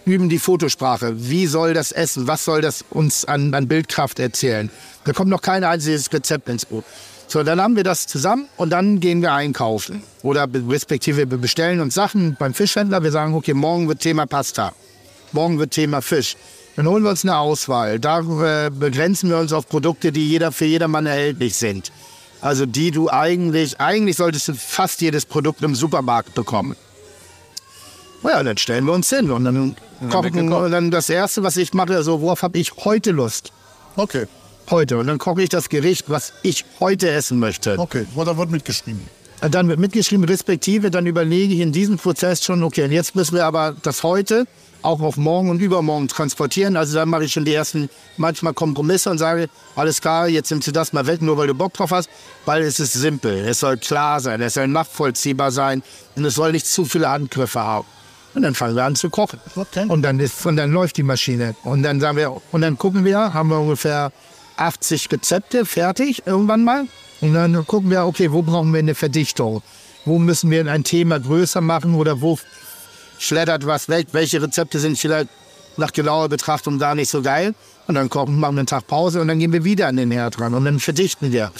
üben die Fotosprache. Wie soll das essen? Was soll das uns an, an Bildkraft erzählen? Da kommt noch kein einziges Rezept ins Buch. So, dann haben wir das zusammen und dann gehen wir einkaufen. Oder respektive wir bestellen uns Sachen beim Fischhändler. Wir sagen, okay, morgen wird Thema Pasta. Morgen wird Thema Fisch. Dann holen wir uns eine Auswahl. Da äh, begrenzen wir uns auf Produkte, die jeder für jedermann erhältlich sind. Also die du eigentlich, eigentlich solltest du fast jedes Produkt im Supermarkt bekommen. Ja, dann stellen wir uns hin und dann kochen gekocht. und dann das erste, was ich mache, so worauf habe ich heute Lust? Okay, Heute und dann koche ich das Gericht, was ich heute essen möchte. okay. Und da wird mitgeschrieben. Dann wird mitgeschrieben, respektive, dann überlege ich in diesem Prozess schon, okay, jetzt müssen wir aber das heute auch auf morgen und übermorgen transportieren. Also dann mache ich schon die ersten manchmal Kompromisse und sage, alles klar, jetzt nimmst du das mal weg, nur weil du Bock drauf hast, weil es ist simpel, es soll klar sein, es soll nachvollziehbar sein und es soll nicht zu viele Angriffe haben. Und dann fangen wir an zu kochen. Und dann ist, und dann läuft die Maschine. Und dann sagen wir, und dann gucken wir, haben wir ungefähr 80 Rezepte fertig irgendwann mal. Und dann gucken wir, okay, wo brauchen wir eine Verdichtung? Wo müssen wir ein Thema größer machen oder wo schleddert was weg? Welche Rezepte sind vielleicht nach genauer Betrachtung da nicht so geil? Und dann kochen, machen wir einen Tag Pause und dann gehen wir wieder an den Herd ran und dann verdichten wir.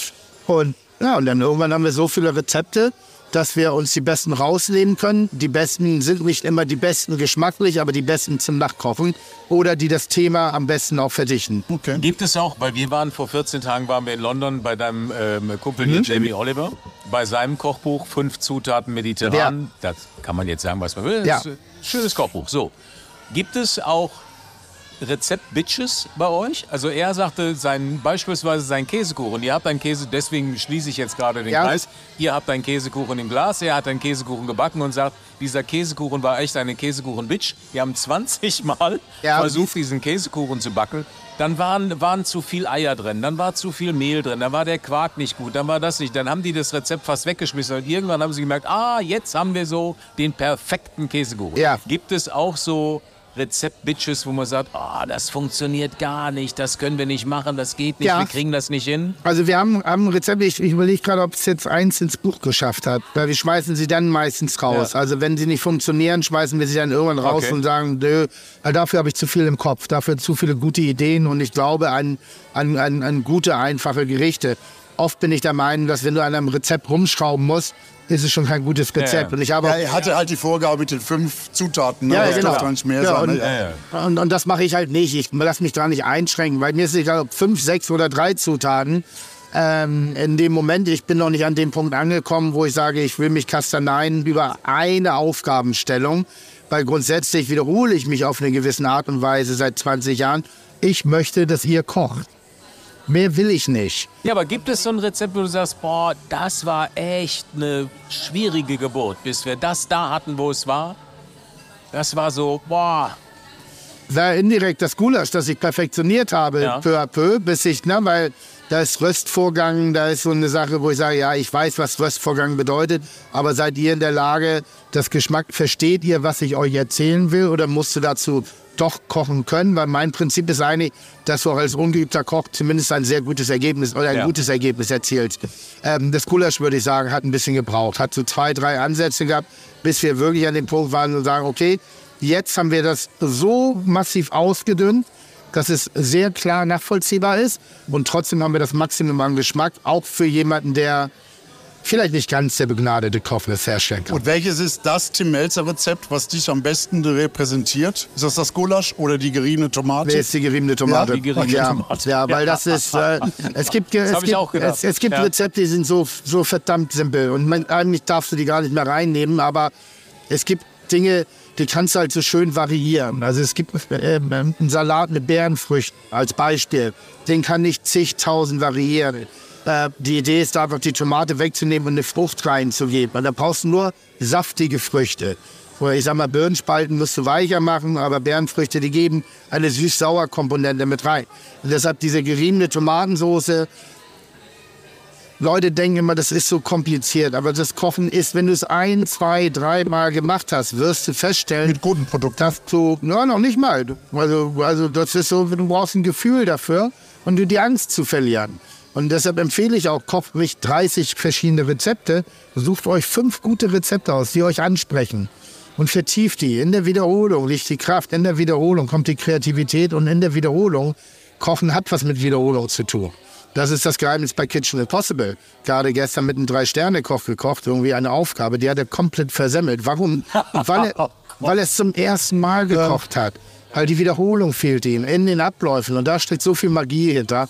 Und ja, und dann irgendwann haben wir so viele Rezepte, dass wir uns die besten rausnehmen können. Die besten sind nicht immer die besten geschmacklich, aber die besten zum Nachkochen oder die das Thema am besten auch verdichten. Okay. Gibt es auch, weil wir waren vor 14 Tagen waren wir in London bei deinem ähm, Kumpel hier, Jamie Oliver, bei seinem Kochbuch Fünf Zutaten mediterran. Das kann man jetzt sagen, was man will. Ja. Das ist ein schönes Kochbuch. So, gibt es auch Rezept-Bitches bei euch? Also er sagte sein, beispielsweise sein Käsekuchen. Ihr habt einen Käse, deswegen schließe ich jetzt gerade den Ja. Kreis. Ihr habt einen Käsekuchen im Glas, er hat einen Käsekuchen gebacken und sagt, dieser Käsekuchen war echt eine Käsekuchen-Bitch. Wir haben 20 Mal Ja. versucht, diesen Käsekuchen zu backen. Dann waren, waren zu viel Eier drin, dann war zu viel Mehl drin, dann war der Quark nicht gut, dann war das nicht. Dann haben die das Rezept fast weggeschmissen und irgendwann haben sie gemerkt, ah, jetzt haben wir so den perfekten Käsekuchen. Ja. Gibt es auch so Rezept-Bitches, wo man sagt, ah, das funktioniert gar nicht, das können wir nicht machen, das geht nicht, Ja. wir kriegen das nicht hin? Also wir haben, haben ein Rezept, ich, ich überlege gerade, ob es jetzt eins ins Buch geschafft hat. Weil wir schmeißen sie dann meistens raus. Ja. Also wenn sie nicht funktionieren, schmeißen wir sie dann irgendwann raus Okay. und sagen, nö, dafür habe ich zu viel im Kopf, dafür zu viele gute Ideen und ich glaube an, an, an, an gute, einfache Gerichte. Oft bin ich der Meinung, dass wenn du an einem Rezept rumschrauben musst, ist es schon kein gutes Rezept. Ja. Und ich habe Ja, er hatte halt die Vorgabe mit den fünf Zutaten. Ne? Ja, das genau. darf nicht mehr Ja, sein. und- ne? Und, und das mache ich halt nicht. Ich lasse mich da nicht einschränken, weil mir ist egal, ob fünf, sechs oder drei Zutaten. Ähm, in dem Moment, ich bin noch nicht an dem Punkt angekommen, wo ich sage, ich will mich kastaneien über eine Aufgabenstellung, weil grundsätzlich wiederhole ich mich auf eine gewisse Art und Weise seit 20 Jahren. Ich möchte, dass ihr kocht. Mehr will ich nicht. Ja, aber gibt es so ein Rezept, wo du sagst, boah, das war echt eine schwierige Geburt, bis wir das da hatten, wo es war? Das war so, boah, war indirekt das Gulasch, das ich perfektioniert habe, Ja. peu à peu, bis ich, ne, weil da ist Röstvorgang, da ist so eine Sache, wo ich sage, ja, ich weiß, was Röstvorgang bedeutet, aber seid ihr in der Lage, das Geschmack, versteht ihr, was ich euch erzählen will oder musst du dazu doch kochen können? Weil mein Prinzip ist eigentlich, dass du auch als ungeübter Koch zumindest ein sehr gutes Ergebnis oder ein Ja. gutes Ergebnis erzielst. Ähm, das Gulasch, würde ich sagen, hat ein bisschen gebraucht, hat so zwei, drei Ansätze gehabt, bis wir wirklich an dem Punkt waren und sagen, okay, Jetzt haben wir das so massiv ausgedünnt, dass es sehr klar nachvollziehbar ist. Und trotzdem haben wir das Maximum an Geschmack, auch für jemanden, der vielleicht nicht ganz der begnadete Koch ist, herstellen kann. Und welches ist das Tim Melzer Rezept, was dich am besten repräsentiert? Ist das das Gulasch oder die geriebene Tomate? Wer ist die geriebene Tomate? Ja, die geriebene ja, Tomate. Ja, weil das ist, äh, es gibt, es hab ich gibt, es, es gibt Ja. Rezepte, die sind so, so verdammt simpel und man, eigentlich darfst du die gar nicht mehr reinnehmen, aber es gibt Dinge, die kannst du halt so schön variieren. Also es gibt äh, einen Salat mit Beerenfrüchten als Beispiel, den kann ich zigtausend variieren. Äh, die Idee ist einfach, die Tomate wegzunehmen und eine Frucht reinzugeben. Und da brauchst du nur saftige Früchte. Oder ich sag mal, Birnenspalten musst du weicher machen, aber Beerenfrüchte, die geben eine süß-sauer Komponente mit rein. Und deshalb diese geriebene Tomatensoße. Leute denken immer, das ist so kompliziert, aber das Kochen ist, wenn du es ein, zwei, dreimal gemacht hast, wirst du feststellen, Mit guten Produkten. dass du, ja, noch nicht mal. Also, also das ist so, du brauchst ein Gefühl dafür und du die Angst zu verlieren. Und deshalb empfehle ich auch, kocht nicht 30 verschiedene Rezepte, sucht euch fünf gute Rezepte aus, die euch ansprechen. Und vertieft die. In der Wiederholung liegt die Kraft, in der Wiederholung kommt die Kreativität und in der Wiederholung, Kochen hat was mit Wiederholung zu tun. Das ist das Geheimnis bei Kitchen Impossible. Gerade gestern mit einem Drei-Sterne-Koch gekocht, irgendwie eine Aufgabe, die hat er komplett versemmelt. Warum? Weil er, weil er es zum ersten Mal gekocht hat. Weil die Wiederholung fehlt ihm in den Abläufen. Und da steckt so viel Magie hinter.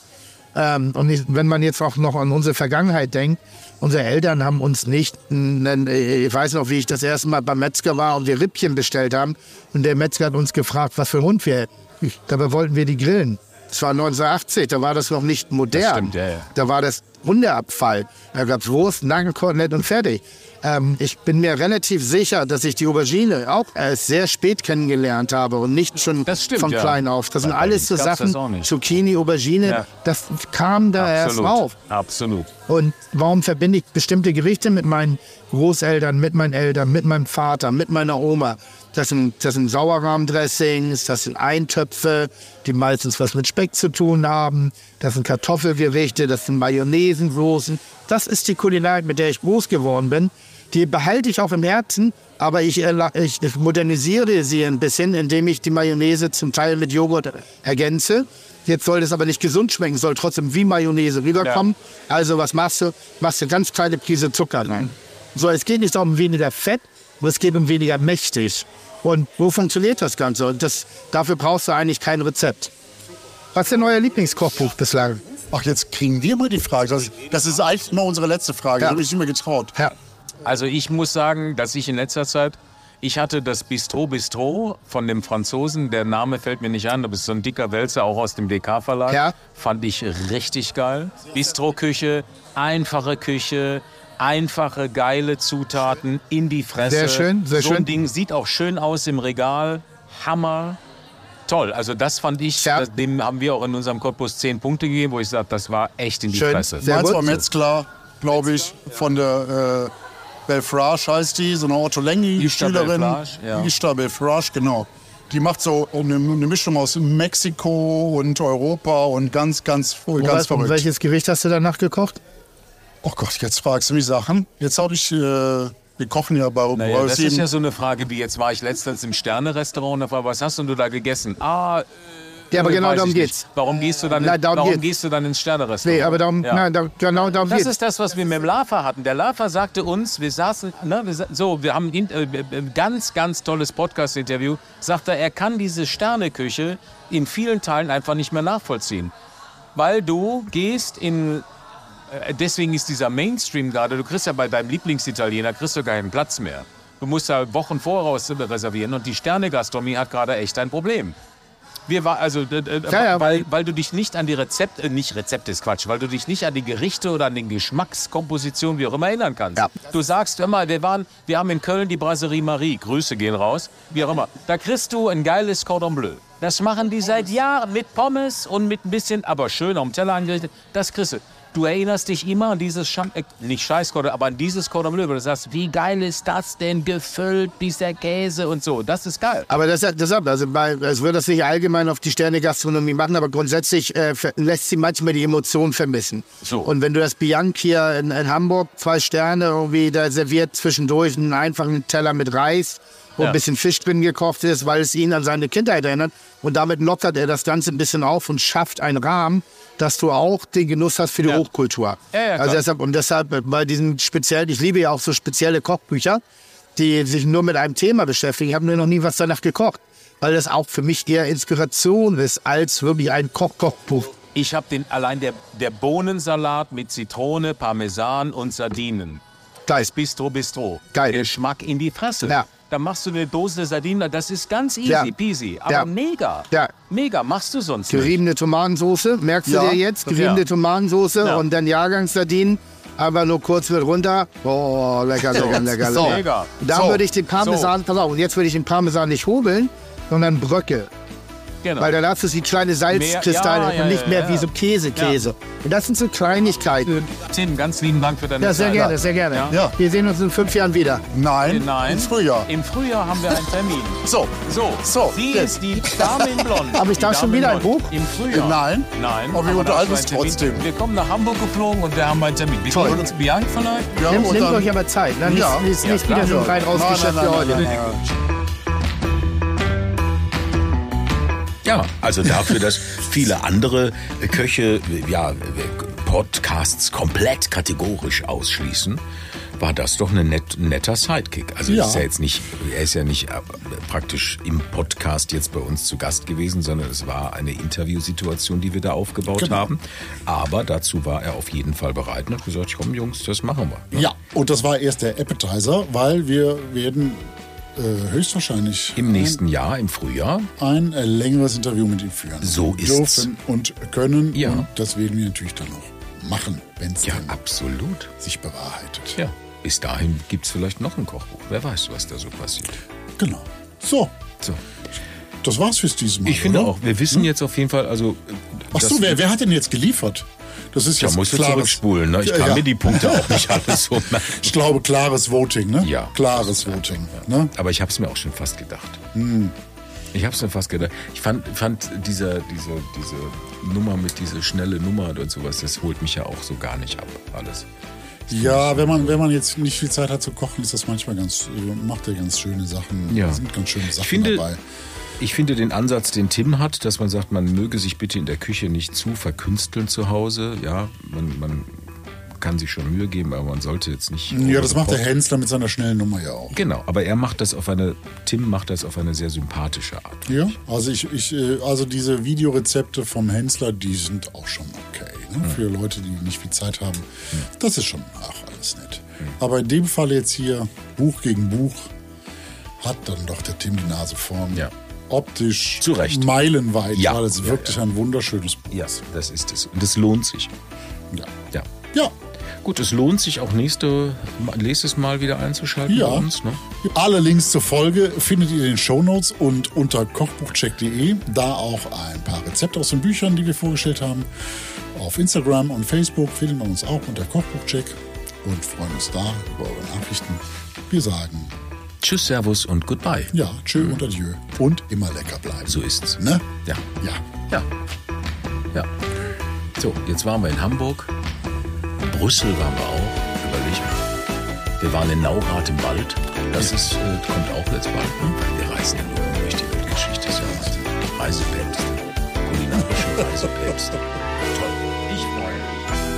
Ähm, und wenn man jetzt auch noch an unsere Vergangenheit denkt, unsere Eltern haben uns nicht, einen, äh, ich weiß noch, wie ich das erste Mal beim Metzger war und wir Rippchen bestellt haben. Und der Metzger hat uns gefragt, was für ein Hund wir hätten. Dabei wollten wir die grillen. Das war 1980, da war das noch nicht modern. stimmt, ja, ja. Da war das Hundeabfall. Da gab es Wurst, Nagelkotelett und fertig. Ähm, ich bin mir relativ sicher, dass ich die Aubergine auch erst sehr spät kennengelernt habe und nicht schon stimmt, von ja. klein auf. Das sind Bei alles so Sachen. Zucchini, Aubergine, Ja. das kam da erst absolut. rauf. Absolut. Und warum verbinde ich bestimmte Gerichte mit meinen Großeltern, mit meinen Eltern, mit meinem Vater, mit meiner Oma? Das sind, das sind Sauerrahmdressings, das sind Eintöpfe, die meistens was mit Speck zu tun haben. Das sind Kartoffelgerichte, das sind Mayonnaisensoßen. Das ist die Kulinarik, mit der ich groß geworden bin. Die behalte ich auch im Herzen, aber ich, erla- ich modernisiere sie ein bisschen, indem ich die Mayonnaise zum Teil mit Joghurt ergänze. Jetzt soll das aber nicht gesund schmecken, soll trotzdem wie Mayonnaise rüberkommen. Also was machst du? Machst du ganz kleine Prise Zucker rein. So, es geht nicht um weniger Fett, es geht um weniger mächtig. Und wo funktioniert das Ganze? Und das, dafür brauchst du eigentlich kein Rezept. Was ist denn euer Lieblingskochbuch bislang? Ach, jetzt kriegen wir mal die Frage. Das, das ist eigentlich immer unsere letzte Frage. Ja. Da habe ich nicht mehr getraut. Ja. Also ich muss sagen, dass ich in letzter Zeit Ich hatte das Bistro Bistro von dem Franzosen, der Name fällt mir nicht an, aber es ist so ein dicker Wälzer, auch aus dem DK-Verlag. Ja. Fand ich richtig geil. Bistro-Küche, einfache Küche, einfache, geile Zutaten in die Fresse. Sehr schön, sehr so schön. ein Ding sieht auch schön aus im Regal. Hammer. Toll, also das fand ich, Ja. das, dem haben wir auch in unserem Cottbus 10 Punkte gegeben, wo ich sage, das war echt in die Schön. Fresse. Sehr Meins gut. war Metzger, glaube ich, von der äh, Belfrage heißt die, so eine. Belfrage, ja. Belfrage, genau. Die macht so eine, eine Mischung aus Mexiko und Europa und ganz, ganz, ganz Und was- und verrückt. welches Gericht hast du danach gekocht? Oh Gott, jetzt fragst du mich Sachen. Jetzt habe ich, äh, wir kochen ja bei Naja, bei das ist ja so eine Frage, wie jetzt war ich letztens im Sterne-Restaurant und da war, was hast denn du da gegessen? Ah, Ja, aber äh, genau darum geht's. nicht. Warum gehst du dann, Nein, darum warum geht's. gehst du dann ins Sterne-Restaurant? Nee, aber darum, Ja. nein, da, genau darum Das geht's. ist das, was wir mit dem Lava hatten. Der Lava sagte uns, wir saßen, ne, wir, so, wir haben ein äh, äh, ganz, ganz tolles Podcast-Interview, sagt er, er kann diese Sterneküche in vielen Teilen einfach nicht mehr nachvollziehen. Weil du gehst in, äh, deswegen ist dieser Mainstream gerade, du kriegst ja bei deinem Lieblingsitaliener, kriegst du keinen Platz mehr. Du musst da Wochen voraus reservieren und die Sterne-Gastronomie hat gerade echt ein Problem. Wir war also, äh, äh, Ja, ja. weil, weil du dich nicht an die Rezepte, äh, nicht Rezepte ist Quatsch, weil du dich nicht an die Gerichte oder an den Geschmackskompositionen, wie auch immer, erinnern kannst. Ja. Du sagst immer, wir waren, wir haben in Köln die Brasserie Marie, Grüße gehen raus, wie auch immer. Da kriegst du ein geiles Cordon Bleu. Das machen die seit Jahren mit Pommes und mit ein bisschen, aber schön auf dem Teller angerichtet. Das kriegst du. Du erinnerst dich immer an dieses, Scham äh, nicht Scheißcordon, aber an dieses Cordon Bleu, weil du sagst, wie geil ist das denn, gefüllt, dieser Käse und so. Das ist geil. Aber das, deshalb, also es wird das nicht allgemein auf die Sterne-Gastronomie machen, aber grundsätzlich äh, lässt sie manchmal die Emotionen vermissen. So. Und wenn du das Bianc hier in, in Hamburg, zwei Sterne, irgendwie, da serviert zwischendurch einen einfachen Teller mit Reis, wo Ja. ein bisschen Fisch drin gekocht ist, weil es ihn an seine Kindheit erinnert. Und damit lockert er das Ganze ein bisschen auf und schafft einen Rahmen, dass du auch den Genuss hast für die Ja. Hochkultur. Ja, also deshalb, und deshalb äh, bei diesen speziellen, ich liebe ja auch so spezielle Kochbücher, die sich nur mit einem Thema beschäftigen. Ich habe nur noch nie was danach gekocht, weil das auch für mich eher Inspiration ist als wirklich ein Koch-Kochbuch. Ich habe den allein der, der Bohnensalat mit Zitrone, Parmesan und Sardinen. Geil. Bistro Bistro. Geil. Geschmack in die Fresse. Ja. Dann machst du eine Dose Sardinen, das ist ganz easy Ja. peasy, aber Ja. mega. Ja. Mega, machst du sonst nicht. Geriebene Tomatensoße, merkst du dir jetzt? Geriebene. Tomatensoße und dann Jahrgangssardinen. Aber nur kurz wird runter. Oh, lecker, lecker, lecker, So. lecker. Mega. Da So. würde ich den Parmesan, pass auf, und jetzt würde ich den Parmesan nicht hobeln, sondern Bröcke. Genau. Weil dann hast du die kleine Salzkristalle Mehr- ja, und nicht mehr ja, wie so Käse-Käse. Und das sind so Kleinigkeiten. Tim, ganz lieben Dank für deine Ja, sehr Zeit. gerne, sehr gerne. Ja. Ja. Wir sehen uns in fünf Jahren wieder. Nein, Nein. im Frühjahr. Im Frühjahr haben wir einen Termin. So, So, So, sie jetzt. ist die Dame in Blond. Aber ich darf Die schon wieder in ein. Buch? Im Frühjahr. Nein. Nein. Aber wir da unterhalten uns trotzdem. Wir kommen nach Hamburg geflogen und wir haben einen Termin. Wir Toll. holen uns Bianc vielleicht. ja, Nehmt, euch aber Zeit. Ne? Nicht, Ja. nicht, wieder so ein rein Geschäft für nein, heute. Ja, also dafür, dass viele andere Köche ja, Podcasts komplett kategorisch ausschließen, war das doch ein net, netter Sidekick. Also Ja. ist ja jetzt nicht, er ist ja nicht äh, praktisch im Podcast jetzt bei uns zu Gast gewesen, sondern es war eine Interviewsituation, die wir da aufgebaut Genau. haben. Aber dazu war er auf jeden Fall bereit und hat gesagt, komm Jungs, das machen wir. Ja, und das war erst der Appetizer, weil wir werden äh, höchstwahrscheinlich Im nächsten Jahr, im Frühjahr, ein äh, längeres Interview mit ihm führen. So ist's. Dürfen und können. Ja. Und das werden wir natürlich dann noch machen, wenn es ja, absolut. sich bewahrheitet. Ja. Bis dahin gibt es vielleicht noch ein Kochbuch. Wer weiß, was da so passiert. Genau. So, So. das war's fürs diesmal. Ich finde oder? auch, wir wissen jetzt auf jeden Fall, also. Ach so, wer, wer hat denn jetzt geliefert? Das ist Da jetzt musst du klares, zurückspulen. Ne? Ich Ja, kann ja. mir die Punkte auch nicht alles so merken. Ich glaube, klares Voting, ne? Ja. Klares Voting. Ne? Aber ich habe es mir auch schon fast gedacht. Hm. Ich habe es mir fast gedacht. Ich fand, fand dieser, diese, diese Nummer mit dieser schnelle Nummer und sowas, das holt mich ja auch so gar nicht ab. Alles. Ja, wenn man, wenn man jetzt nicht viel Zeit hat zu kochen, ist das manchmal ganz, äh, macht er ganz schöne Sachen. Ja. Sind ganz schöne Sachen Ich finde, dabei. Ich finde den Ansatz, den Tim hat, dass man sagt, man möge sich bitte in der Küche nicht zu verkünsteln zu Hause. Ja, man, man kann sich schon Mühe geben, aber man sollte jetzt nicht. Ja, das macht der Hensler mit seiner schnellen Nummer ja auch. Genau, aber er macht das auf eine, Tim macht das auf eine sehr sympathische Art. Ja, also ich, ich, äh, also diese Videorezepte vom Hensler, die sind auch schon okay. Ne? Für Leute, die nicht viel Zeit haben. Das ist schon ach, alles nett. Aber in dem Fall jetzt hier Buch gegen Buch hat dann doch der Tim die Nase vorn. Ja. Optisch Zu Recht. meilenweit, Ja. weil es Ja, wirklich ein wunderschönes Buch Ja, das ist es. Und es lohnt sich. Ja. Ja. ja. Gut, es lohnt sich auch nächste, nächstes Mal wieder einzuschalten Ja. bei uns. Ne? Alle Links zur Folge findet ihr in den Shownotes und unter kochbuchcheck.de. Da auch ein paar Rezepte aus den Büchern, die wir vorgestellt haben. Auf Instagram und Facebook findet man uns auch unter Kochbuchcheck und freuen uns da über eure Nachrichten. Wir sagen Tschüss, Servus und Goodbye. ja, tschö und adieu und immer lecker bleiben. So ist's. Ne? Ja. Ja. Ja. Ja. So, jetzt waren wir in Hamburg. Brüssel waren wir auch. Überleg mal. Wir waren in Naurath im Wald. Das ist, äh, kommt auch jetzt bald. Ne? Wir reisen ja nur durch die Weltgeschichte. Reisepäpste. Kulinarische Reisepäpste.